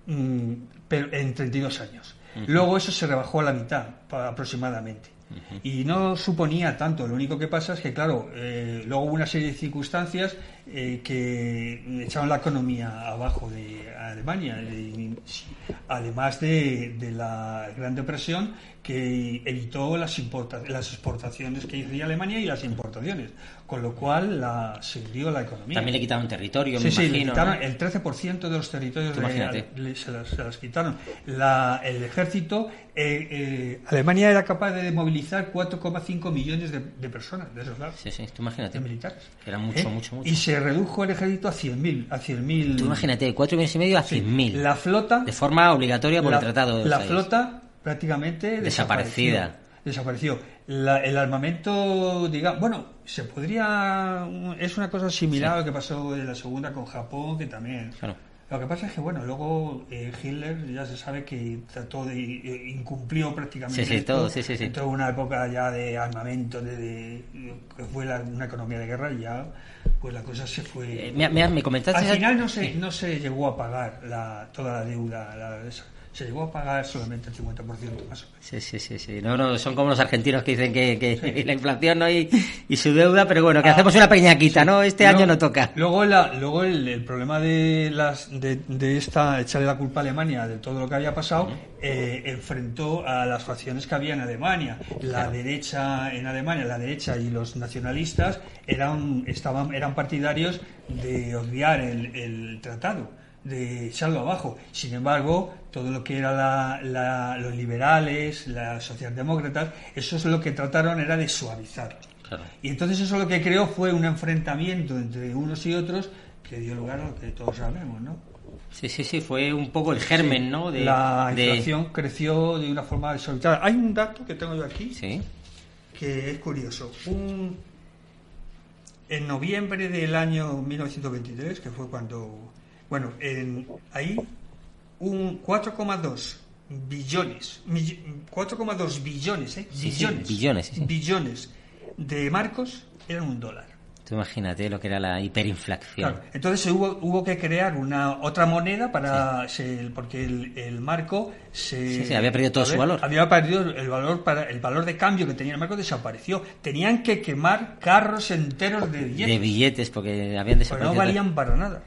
mm, pero en 32 años. Luego eso se rebajó a la mitad aproximadamente. Y no suponía tanto, lo único que pasa es que, claro, eh, luego hubo una serie de circunstancias eh, que echaron la economía abajo de Alemania, además de, de, la Gran Depresión que evitó las, las exportaciones que hacía Alemania y las importaciones, con lo cual la, se hundió la economía. También le quitaron territorio, sí, sí, le quitaron el 13% de los territorios de, se, las, quitaron. el ejército, eh, eh, Alemania era capaz de movilizar 4,5 millones de, personas de esos lados. Sí, sí, tú imagínate. De militares. Era mucho, ¿Eh? mucho, mucho. Y se redujo el ejército a 100.000. A 100 tú imagínate, 4 millones y medio a 100.000. La flota. De forma obligatoria por el tratado de La flota prácticamente desaparecida. Desapareció. El armamento, digamos, bueno, se podría. Es una cosa similar a lo que pasó en la segunda con Japón, que también. Lo que pasa es que, bueno, luego eh, Hitler ya se sabe que trató de. Eh, incumplió prácticamente. Sí, sí, todo, sí, sí, Entró una época ya de armamento, de, que fue una economía de guerra y ya, pues la cosa se fue. Eh, me, me, comentaste. Al final no se, no se llegó a pagar la, toda la deuda. La, Se llegó a pagar solamente el 50% más o menos. Sí, sí, sí, sí. No, no, son como los argentinos que dicen que, que la inflación ¿no? y, y, su deuda, pero bueno, que ah, hacemos una peñaquita, ¿no? Este año no toca. Luego, la, luego el, el problema de, las, de, de, esta, echarle la culpa a Alemania de todo lo que había pasado, eh, enfrentó a las facciones que había en Alemania. La derecha en Alemania, la derecha y los nacionalistas eran, estaban, eran partidarios de odiar el, el tratado de echarlo abajo. Sin embargo, todo lo que era la, los liberales, las socialdemócratas, eso es lo que trataron era de suavizar. Y entonces eso lo que creó fue un enfrentamiento entre unos y otros que dio lugar a lo que todos sabemos, ¿no? Sí, sí, sí, fue un poco el germen, ¿no? De, la inflación creció de una forma desorbitada. Hay un dato que tengo yo aquí que es curioso. Un... En noviembre del año 1923, que fue cuando bueno, en, ahí un 4,2 billones, 4,2 billones, ¿eh? billones, billones, billones de marcos eran un dólar. Tú imagínate lo que era la hiperinflación. Entonces hubo, hubo que crear una otra moneda para porque el, marco se, había perdido todo su valor. Había perdido el valor para el valor de cambio que tenía el marco desapareció. Tenían que quemar carros enteros de billetes. De billetes porque habían desaparecido. no valían para nada.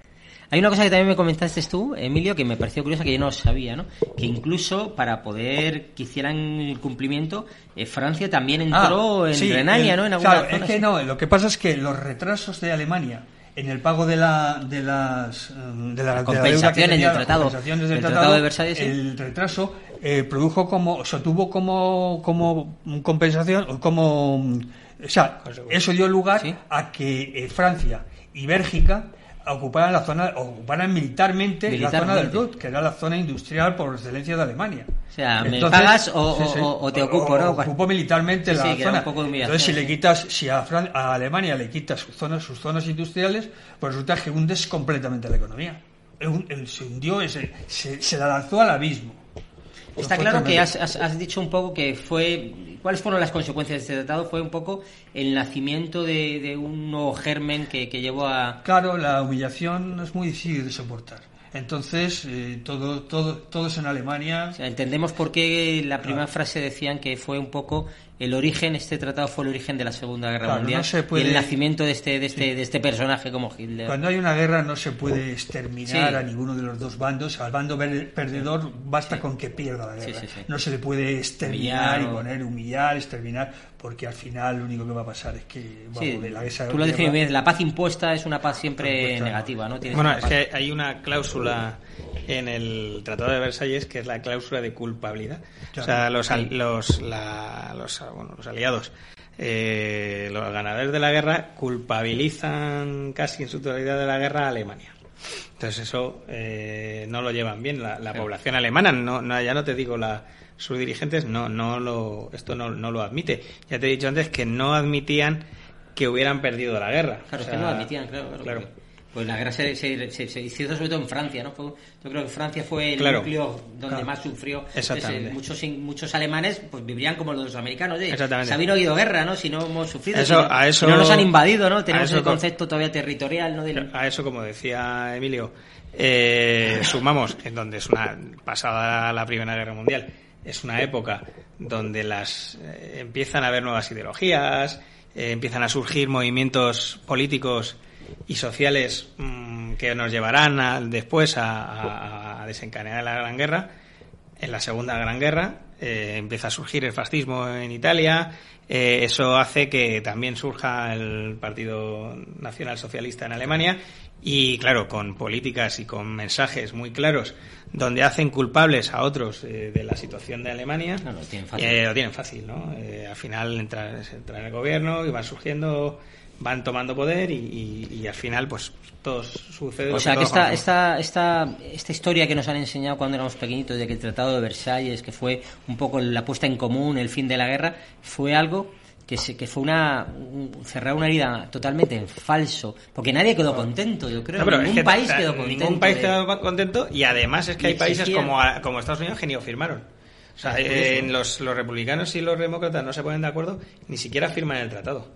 Hay una cosa que también me comentaste tú, Emilio, que me pareció curiosa, que yo no sabía, ¿no? Que incluso para poder que hicieran el cumplimiento, eh, Francia también entró ah, en Renania, ¿no? En claro, es que no, lo que pasa es que los retrasos de Alemania en el pago de la de las de la, compensaciones del tratado, del tratado, de Versalles el retraso eh, produjo como o sea, tuvo como como compensación como o sea eso dio lugar a que eh, Francia y Bélgica ocuparan la zona, ocuparan militarmente, la zona del Ruhr, que era la zona industrial por excelencia de Alemania. O sea, me pagas o, te ocupo, ¿no? Ocupo militarmente la zona. Entonces, si le quitas, si a, Alemania le quitas sus zonas, sus zonas industriales, pues resulta que hundes completamente la economía. se hundió, se, se, la lanzó al abismo. Está claro que has, has, dicho un poco que fue ¿Cuáles fueron las consecuencias de este tratado? Fue un poco el nacimiento de, un nuevo germen que, que llevó a... Claro, la humillación es muy difícil de soportar. Entonces, eh, todo, todo, todos en Alemania. entendemos por qué la primera frase decían que fue un poco el origen, este tratado fue el origen de la Segunda Guerra Mundial y el nacimiento de este, de este, de este personaje como Hitler. Cuando hay una guerra no se puede exterminar a ninguno de los dos bandos. Al bando perdedor basta con que pierda la guerra. No se le puede exterminar y poner, humillar, exterminar, porque al final lo único que va a pasar es que la guerra, Tú lo bien, la paz impuesta es una paz siempre negativa. ¿no? Bueno, es que hay una cláusula en el Tratado de Versalles que es la cláusula de culpabilidad. O sea, los, los, los bueno, los aliados, eh, los ganadores de la guerra, culpabilizan casi en su totalidad de la guerra a Alemania. Entonces eso eh, no lo llevan bien la, población alemana. No, no, ya no te digo la, sus dirigentes, no, no lo, esto no, no lo admite. Ya te he dicho antes que no admitían que hubieran perdido la guerra. Claro, es que no admitían, claro. claro. Pues la guerra se, se, hizo sobre todo en Francia, ¿no? yo creo que Francia fue el núcleo donde más sufrió. Exactamente. muchos, muchos alemanes pues vivirían como los americanos. ¿eh? Se habían oído guerra, ¿no? Si no hemos sufrido. Eso, a eso, no nos han invadido, ¿no? Tenemos el concepto todavía territorial, ¿no? A eso, como decía Emilio, eh, sumamos en donde es una pasada la Primera Guerra Mundial. Es una época donde las eh, empiezan a haber nuevas ideologías, eh, empiezan a surgir movimientos políticos y sociales mm, que nos llevarán después a, desencadenar la Gran Guerra. En la Segunda Gran Guerra eh, empieza a surgir el fascismo en Italia. Eh, eso hace que también surja el Partido Nacional Socialista en Alemania y, claro, con políticas y con mensajes muy claros donde hacen culpables a otros eh, de la situación de Alemania. lo tienen fácil. ¿no? al final entra, entra en el gobierno y van surgiendo van tomando poder y, al final pues todo sucede. O sea que esta, esta, esta, esta historia que nos han enseñado cuando éramos pequeñitos de que el Tratado de Versalles, que fue un poco la puesta en común, el fin de la guerra, fue algo que, se, que fue una cerrar una herida totalmente en falso, porque nadie quedó contento, yo creo. ningún país quedó contento. Ningún país quedó contento y además es que hay países como, como Estados Unidos que ni firmaron. O sea, en los, los republicanos y los demócratas no se ponen de acuerdo, ni siquiera firman el tratado.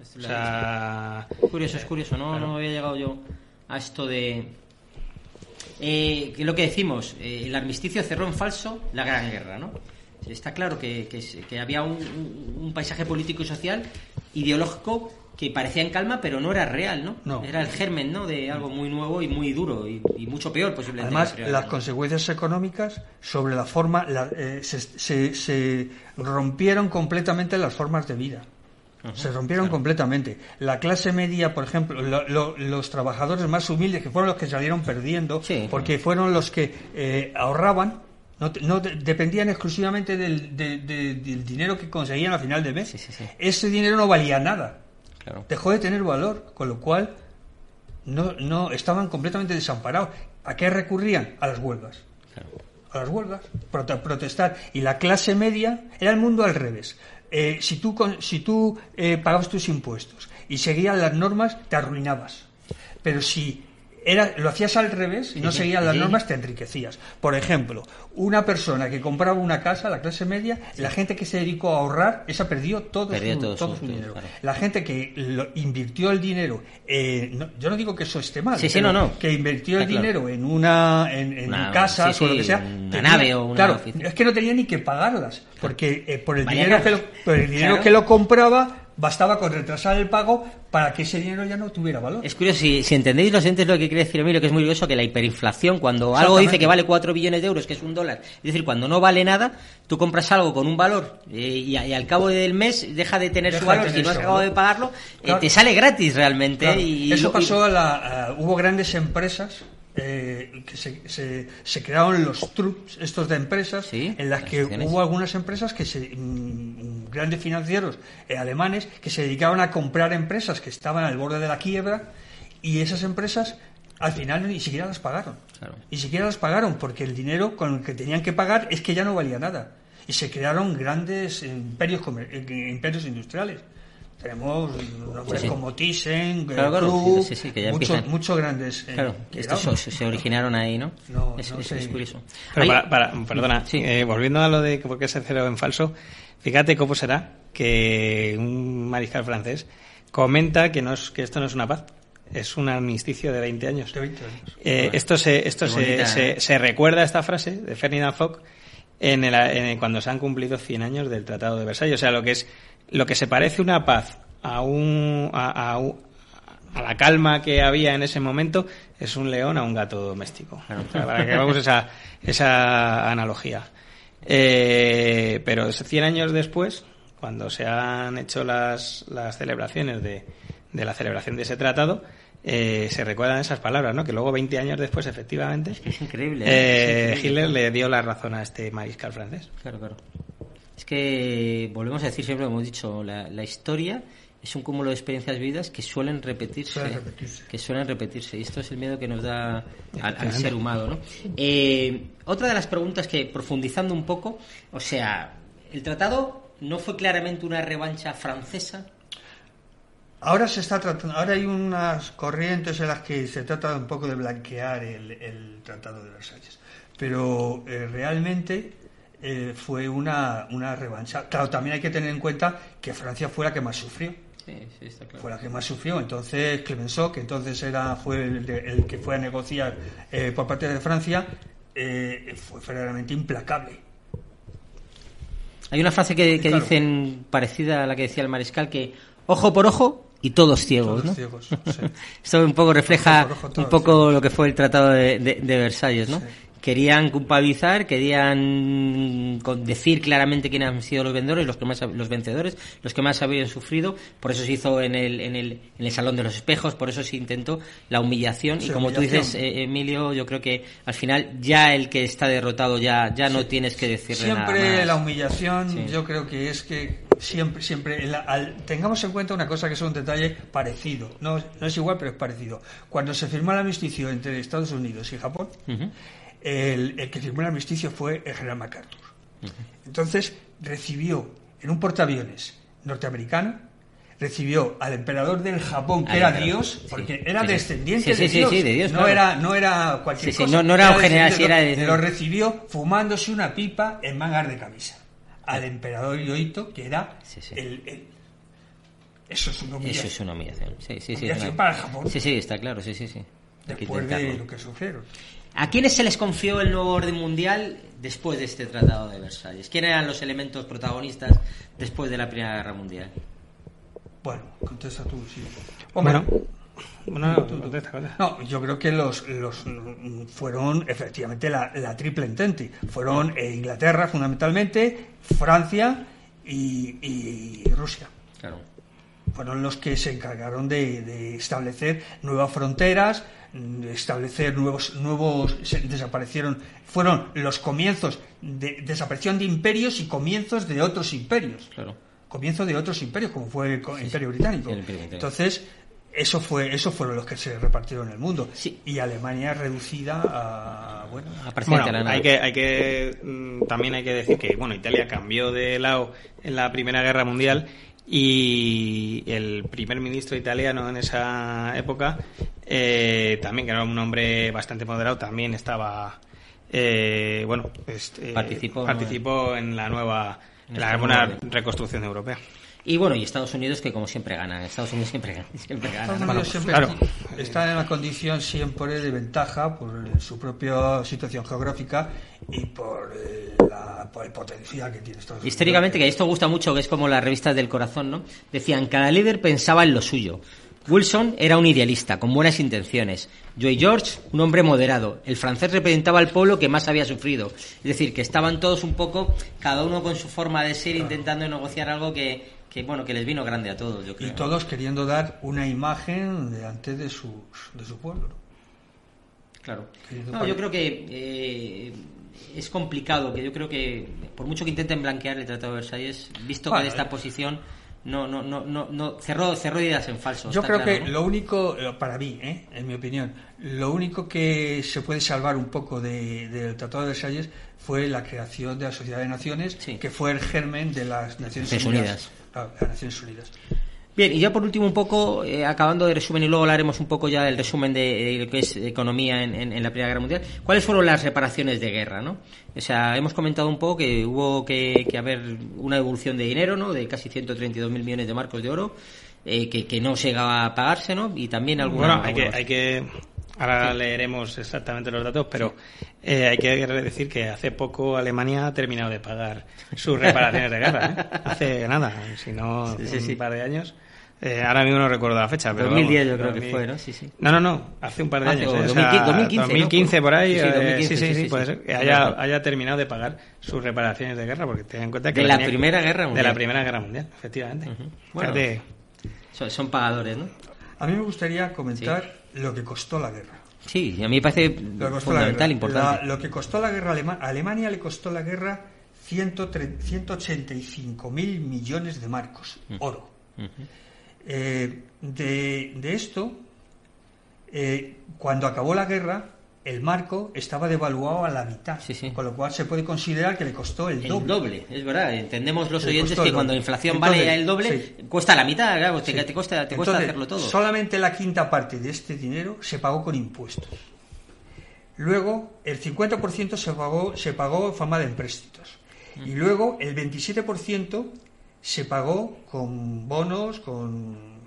O sea, curioso, es curioso, ¿no? No había llegado yo a esto de... Eh, lo que decimos, eh, el armisticio cerró en falso la Gran Guerra, ¿no? Está claro que, que, había un, un, paisaje político y social ideológico que parecía en calma, pero no era real, ¿no? Era el germen, ¿no? De algo muy nuevo y muy duro y, mucho peor, posiblemente. Además, las consecuencias económicas sobre la forma, eh, se, se, rompieron completamente las formas de vida. Se rompieron completamente. La clase media, por ejemplo, los trabajadores más humildes, que fueron los que salieron perdiendo, porque fueron los que eh, ahorraban, no, dependían exclusivamente del, del, dinero que conseguían al final de mes. Ese dinero no valía nada dejó de tener valor, con lo cual no, no estaban completamente desamparados. ¿A qué recurrían? A las huelgas. A las huelgas, protestar. Y la clase media era el mundo al revés. Eh, si tú, si tú eh, pagabas tus impuestos y seguías las normas, te arruinabas. Pero si era, lo hacías al revés y no seguías las normas, te enriquecías. Por ejemplo, una persona que compraba una casa, la clase media, la gente que se dedicó a ahorrar, esa perdió todo, su, dinero. La gente que invirtió el dinero, yo no digo que eso esté mal, que invirtió el dinero en una, en, casa o lo que sea, una nave o una claro, es que no tenía ni que pagarlas, porque eh, por el dinero, que por el dinero que lo compraba bastaba con retrasar el pago para que ese dinero ya no tuviera valor. Es curioso, si, entendéis los entes lo que quiere decir Emilio, que es muy curioso, que la hiperinflación, cuando algo dice que vale 4 billones de euros, que es un dólar, es decir, cuando no vale nada, tú compras algo con un valor eh, y, al cabo del mes deja de tener su valor, si no has acabado de pagarlo, eh, te sale gratis realmente. Y, Eso pasó a la... hubo grandes empresas eh, que se, se, crearon los trups estos de empresas en las que hubo algunas empresas que se mm, grandes financieros eh, alemanes que se dedicaban a comprar empresas que estaban al borde de la quiebra y esas empresas al final ni siquiera las pagaron. Ni siquiera las pagaron porque el dinero con el que tenían que pagar es que ya no valía nada. Y se crearon grandes imperios eh, imperios industriales tenemos nombres como Thyssen, muchos, grandes. Eh, claro, estos se, originaron ahí, ¿no? es, curioso. perdona, eh, volviendo a lo de por qué se cerró en falso, fíjate cómo será que un mariscal francés comenta que, no es, que esto no es una paz, es un armisticio de 20 años. Eh, esto se, esto se, se, recuerda esta frase de Ferdinand Foch en el, cuando se han cumplido 100 años del Tratado de Versalles. O sea, lo que es lo que se parece una paz a un a, a, la calma que había en ese momento es un león a un gato doméstico. para que hagamos esa, esa analogía. Eh, pero 100 años después, cuando se han hecho las, las celebraciones de, de la celebración de ese tratado, eh, se recuerdan esas palabras, ¿no? Que luego, 20 años después, efectivamente, es, que es increíble, eh, Hitler le dio la razón a este mariscal francés. Claro, claro. Es que, volvemos a decir siempre, lo hemos dicho, la, la historia es un cúmulo de experiencias vividas que suelen repetirse, que suelen repetirse y esto es el miedo que nos da al, ser humano ¿no? Eh, otra de las preguntas que profundizando un poco o sea el tratado no fue claramente una revancha francesa. Ahora se está tratando, ahora hay unas corrientes en las que se trata un poco de blanquear el, Tratado de Versalles, pero eh, realmente eh, fue una, una revancha. Claro, también hay que tener en cuenta que Francia fue la que más sufrió. Sí, sí, está claro. Fue la que más sufrió. Entonces, Clemenceau, que entonces era, fue el, que fue a negociar eh, por parte de Francia, fue verdaderamente implacable. Hay una frase que, dicen parecida a la que decía el mariscal, que ojo por ojo, y todos ciegos, ¿no? Esto un poco refleja un poco lo que fue el Tratado de, Versalles, ¿no? Querían culpabilizar, querían decir claramente quiénes han sido los vendedores, los que más los vencedores, los que más habían sufrido, por eso se hizo en el, en el, en el salón de los espejos, por eso se intentó la humillación. Y como tú dices eh, Emilio, yo creo que al final ya el que está derrotado ya ya no tienes que decirle nada. Siempre la humillación, yo creo que es que siempre siempre tengamos en cuenta una cosa que es un detalle parecido, no, no es igual pero es parecido. Cuando se firmó el armisticio entre Estados Unidos y Japón el, que firmó el armisticio fue el general MacArthur. Entonces recibió en un portaaviones norteamericano, recibió al emperador del Japón, que era Dios, porque era descendiente de, Dios. no, era, no era cualquier cosa. No, era, un general, si era Lo recibió fumándose una pipa en mangas de camisa. Al emperador Yoito, que era el, eso es una humillación. Eso es una humillación. Sí, sí, para Japón. Sí, sí, está claro, sí, sí, sí. Después de lo que sufrieron. ¿A quiénes se les confió el nuevo orden mundial después de este Tratado de Versalles? ¿Quiénes eran los elementos protagonistas después de la Primera Guerra Mundial? Bueno, contesta tú, sí. Bueno, bueno, no, yo creo que los, los fueron efectivamente la, triple entente. Fueron eh, Inglaterra fundamentalmente, Francia y, Rusia. Claro. Fueron los que se encargaron de establecer nuevas fronteras, establecer nuevos nuevos desaparecieron fueron los comienzos de desaparición de imperios y comienzos de otros imperios. Claro. comienzo de otros imperios como fue el, imperio, británico. entonces eso fue eso fueron los que se repartieron en el mundo. Y Alemania reducida a bueno, hay que hay que mm, también hay que decir que bueno Italia cambió de lado en la primera guerra mundial y el primer ministro italiano en esa época, eh, también que era un hombre bastante moderado, también estaba, eh, bueno, este, participó, participó en la nueva, en la buena reconstrucción europea. Y bueno, y Estados Unidos que como siempre gana, Estados Unidos siempre gana. Siempre gana. claro. está en la condición siempre de ventaja por su propia situación geográfica y por, eh, el potencial que tiene Estados Unidos. Históricamente, que esto gusta mucho, que es como las revistas del corazón, ¿no? Decían, cada líder pensaba en lo suyo. Wilson era un idealista, con buenas intenciones. Joy George, un hombre moderado. El francés representaba al pueblo que más había sufrido. Es decir, que estaban todos un poco, cada uno con su forma de ser, intentando negociar algo que, que bueno que les vino grande a todos yo creo. y todos queriendo dar una imagen delante de su de su pueblo claro. No yo creo que eh, es complicado que yo creo que por mucho que intenten blanquear el Tratado de Versalles visto que de esta posición no no no no, no cerró cerró ideas en falso yo creo que lo único eh, para mí ¿eh? en mi opinión lo único que se puede salvar un poco del Tratado de Versalles fue la creación de la Sociedad de Naciones que fue el germen de las Naciones Unidas Naciones Unidas. Bien, y ya por último un poco, eh, acabando de resumen y luego hablaremos un poco ya del resumen de, lo que es economía en, la Primera Guerra Mundial. ¿Cuáles fueron las reparaciones de guerra, no? O sea, hemos comentado un poco que hubo que, haber una devolución de dinero, ¿no? De casi 132.000 millones de marcos de oro, eh, que, no llegaba a pagarse, ¿no? Y también alguna... Bueno, hay que, hay que Ahora leeremos exactamente los datos, pero eh, hay que decir que hace poco Alemania ha terminado de pagar sus reparaciones de guerra. ¿eh? Hace nada, si no, hace un par de años. Eh, ahora mismo no recuerdo la fecha, pero 2010 yo creo que fue, ¿no? Sí, sí. No, no, no, hace un par de años. 2015, 2015, por ahí. Sí, sí, sí, puede ser que haya, haya, terminado de pagar sus reparaciones de guerra, porque ten en cuenta que... De la Primera Guerra Mundial. De la Primera Guerra Mundial, efectivamente. bueno, son, pagadores, ¿no? A mí me gustaría comentar lo que costó la guerra. Sí, a mí me parece fundamental, importante. lo que costó la guerra a Alemania le costó la guerra 185 mil millones de marcos, mm. oro. Eh, de, esto, eh, cuando acabó la guerra, el marco estaba devaluado a la mitad, con lo cual se puede considerar que le costó el, doble. El doble, es verdad. Entendemos los oyentes que cuando la inflación vale el doble, cuesta la mitad, claro, te, te, cuesta, hacerlo todo. Solamente la quinta parte de este dinero se pagó con impuestos. Luego, el 50% se pagó, se pagó en forma de empréstitos. Y luego, el 27% se pagó con bonos, con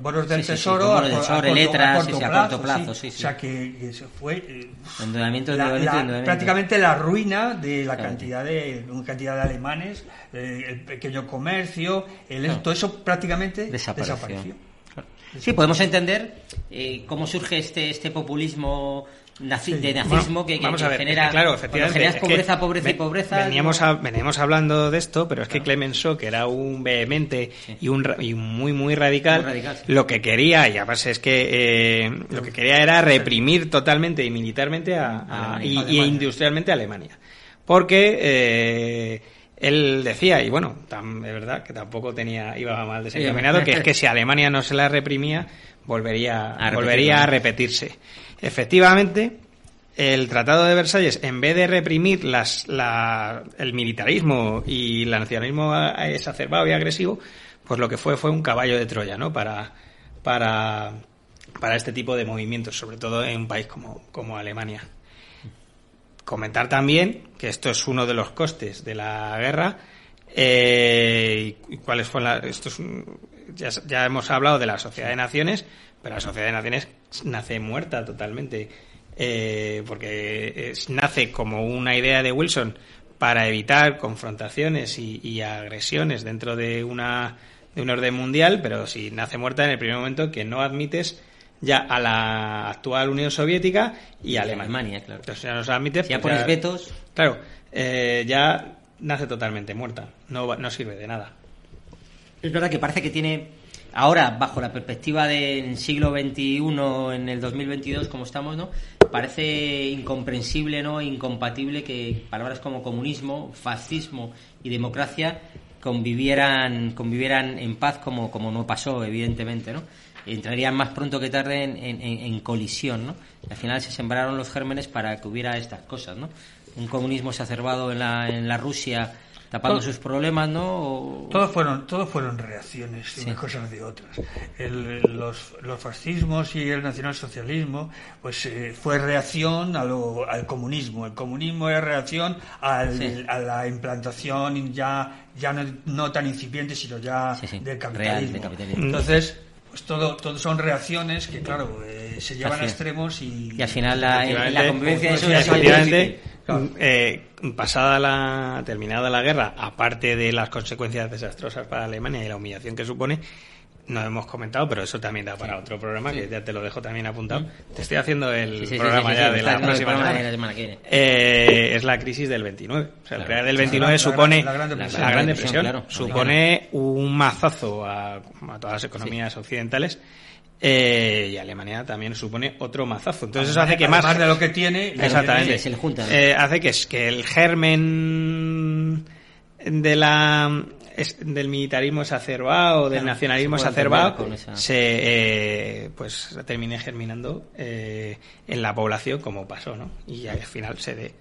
bonos del tesoro, a, corto, plazo, o sea que eso fue eh, la, prácticamente la ruina de la cantidad de una cantidad de alemanes, eh, el pequeño comercio, el, todo eso prácticamente desapareció. Sí, podemos entender eh, cómo surge este este populismo de nazismo que, genera, claro, efectivamente, pobreza, pobreza y pobreza. Veníamos, veníamos hablando de esto, pero es que Clemenceau, que era un vehemente y, un, y muy, muy radical, lo que quería, y además es que eh, lo que quería era reprimir totalmente y militarmente a, y, industrialmente a Alemania. Porque eh, él decía, y bueno, es verdad que tampoco tenía iba mal desencaminado, que es que si Alemania no se la reprimía, volvería, volvería a repetirse. Efectivamente, el Tratado de Versalles, en vez de reprimir las, el militarismo y el nacionalismo exacerbado y agresivo, pues lo que fue fue un caballo de Troya, ¿no? Para, para, para este tipo de movimientos, sobre todo en un país como, como Alemania. Comentar también que esto es uno de los costes de la guerra. Eh, cuáles fueron esto ya, ya hemos hablado de la Sociedad de Naciones, pero la Sociedad de Naciones nace muerta totalmente. eh, porque nace como una idea de Wilson para evitar confrontaciones y, agresiones dentro de una de un orden mundial, pero si nace muerta en el primer momento que no admites ya a la actual Unión Soviética y a Alemania. claro. Entonces ya no se admite. Ya pues pones vetos. Claro, eh, ya nace totalmente muerta. No, no sirve de nada. Es verdad que parece que tiene ahora, bajo la perspectiva del siglo XXI, en el 2022, como estamos, ¿no? Parece incomprensible, ¿no? Incompatible que palabras como comunismo, fascismo y democracia convivieran, convivieran en paz como, como no pasó, evidentemente, ¿no? Entrarían más pronto que tarde en, en colisión, ¿no? Al final se sembraron los gérmenes para que hubiera estas cosas, ¿no? Un comunismo exacerbado en la, en la Rusia tapando sus problemas, ¿no? Todos fueron, todos fueron reacciones de unas cosas de otras. los, los, fascismos y el nacionalsocialismo, pues eh, fue reacción a lo, al comunismo. El comunismo era reacción al, a la implantación ya, ya no, tan incipiente, sino ya del capitalismo. Entonces, pues todo, todo son reacciones que, claro, eh, se llevan a extremos y... Y al final la, la convivencia de pues, eso eh, pasada la, terminada la guerra, aparte de las consecuencias desastrosas para Alemania y la humillación que supone, no hemos comentado, pero eso también da para otro programa, que ya te lo dejo también apuntado. Te estoy haciendo el programa ya de la próxima semana. Eh, es la crisis del 29. O sea, el del 29 supone la, gran depresión, supone un mazazo a, a todas las economías occidentales eh, y Alemania también supone otro mazazo. Entonces eso hace que más... de lo que tiene... Exactamente. Se, eh, hace que, es, que el germen de la del militarismo exacerbado, del nacionalismo exacerbado, se eh, pues termine germinando eh, en la población como pasó, ¿no? Y al final se dé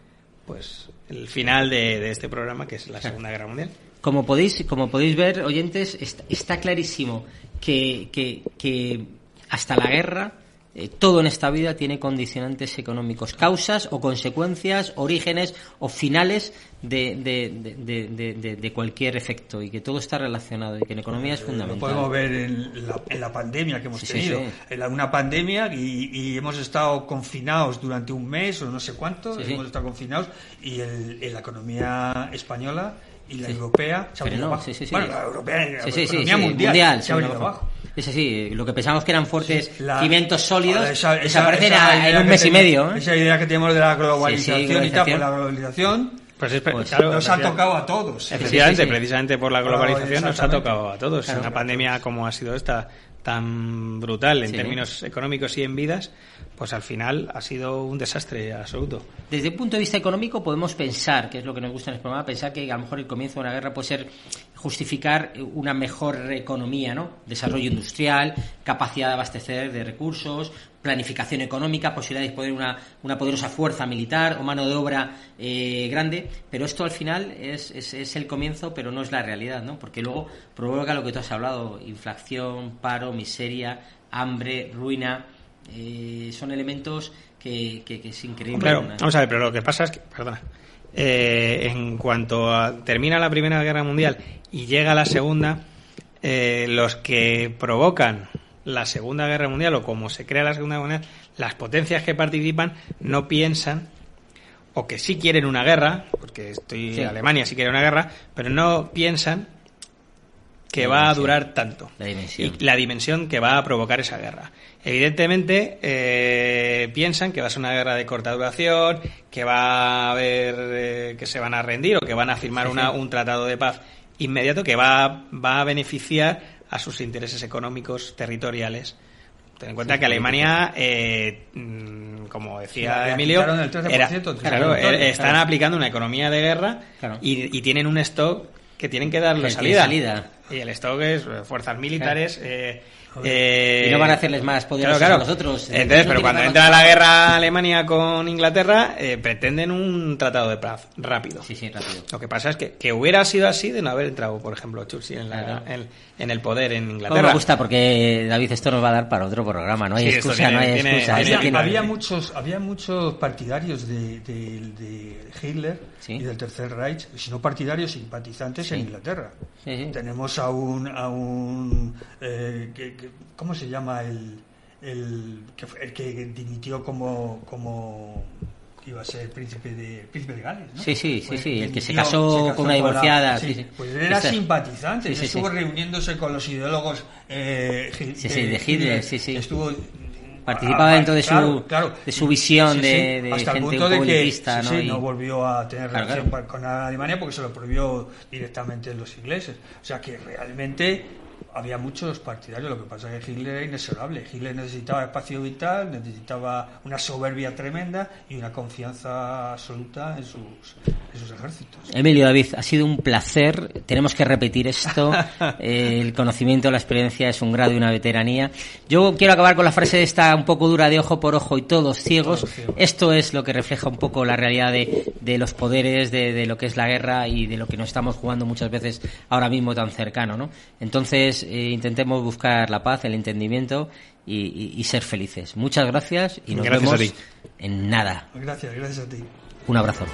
pues el final de, este programa que es la Segunda Guerra Mundial. Como podéis, como podéis ver, oyentes, está, clarísimo que, que, que hasta la guerra, eh, todo en esta vida tiene condicionantes económicos, causas o consecuencias, orígenes o finales de, de, cualquier efecto y que todo está relacionado y que en economía es fundamental. Lo podemos ver en la, pandemia que hemos tenido. En una pandemia y, hemos estado confinados durante un mes o no sé cuánto, hemos estado confinados y en la economía española y la europea se ha venido abajo. Bueno, la europea, la economía mundial, se ha venido abajo. Es así, lo que pensamos que eran fuertes cimientos sólidos desaparecen en un mes y medio. ¿eh? Esa idea que tenemos de la globalización, y tal, por la globalización. Pues, pues nos ha tocado a todos. Efectivamente, precisamente por la globalización nos ha tocado a todos. en una pandemia como ha sido esta, tan brutal en términos económicos y en vidas, pues al final ha sido un desastre absoluto. Desde un punto de vista económico podemos pensar, que es lo que nos gusta en el programa, pensar que a lo mejor el comienzo de una guerra puede ser justificar una mejor economía, ¿no? Desarrollo industrial, capacidad de abastecer de recursos, planificación económica, posibilidad de disponer una, una poderosa fuerza militar o mano de obra eh, grande, pero esto al final es, es, el comienzo, pero no es la realidad, ¿no? Porque luego provoca lo que tú has hablado, inflación, paro, miseria, hambre, ruina, eh, son elementos que, que, es increíble. Claro, vamos a ver, pero lo que pasa es que, perdona, eh, en cuanto a, termina la Primera Guerra Mundial y llega la Segunda, eh, los que provocan la Segunda Guerra Mundial o como se crea la Segunda Guerra Mundial, las potencias que participan no piensan o que sí quieren una guerra, porque estoy Alemania sí quiere una guerra, pero no piensan que va a durar tanto. La dimensión. Y la dimensión que va a provocar esa guerra. Evidentemente, eh, piensan que va a ser una guerra de corta duración, que va a haber, eh, que se van a rendir o que van a firmar una, un tratado de paz inmediato que va, va a beneficiar a sus intereses económicos territoriales. Ten en cuenta que Alemania, eh, mm, como decía Emilio, están aplicando una economía de guerra y, y, tienen un stock que tienen que darle salida. salida. Y el stock es fuerzas militares. Eh, y no van a hacerles más poderosos a nosotros. Entonces, pero cuando entra la guerra Alemania con Inglaterra, eh, pretenden un tratado de paz rápido. Sí, sí, rápido. Lo que pasa es que, que hubiera sido así de no haber entrado, por ejemplo, Churchill en, la, en, el poder en Inglaterra. me gusta porque, David, esto nos va a dar para otro programa, no hay excusa, no hay excusa. había, muchos, había muchos partidarios de, de, Hitler y del Tercer Reich, sino partidarios simpatizantes en Inglaterra. Tenemos a un, a un eh, ¿cómo se llama el, el, que, el que dimitió como, como iba a ser príncipe de, príncipe de Gales. ¿no? Sí, sí, sí, Fue- sí, el que se casó con una divorciada, sí, sí. Pues era Esta- simpatizante, estuvo reuniéndose con los ideólogos eh, sí, de Hitler, sí, sí. Estuvo Participaba ah, dentro de su- claro, de su visión de- de hasta el gente punto un de que ¿no? Y- no volvió a tener Claro, relación con Alemania porque se lo prohibió directamente los ingleses. O sea que realmente había muchos partidarios, lo que pasa es que Hitler era inexorable. Hitler necesitaba espacio vital, necesitaba una soberbia tremenda y una confianza absoluta en sus, en sus ejércitos. Emilio David, ha sido un placer. Tenemos que repetir esto. Eh, el conocimiento, la experiencia es un grado y una veteranía. Yo quiero acabar con la frase de esta un poco dura de ojo por ojo y todos ciegos. Todos ciegos. Esto es lo que refleja un poco la realidad de, de los poderes, de, de lo que es la guerra y de lo que nos estamos jugando muchas veces ahora mismo tan cercano, ¿no? Entonces, eh, intentemos buscar la paz, el entendimiento y, y- y ser felices. Muchas gracias y nos Gracias a vemos ti. en nada. Gracias, gracias a ti. Un abrazo.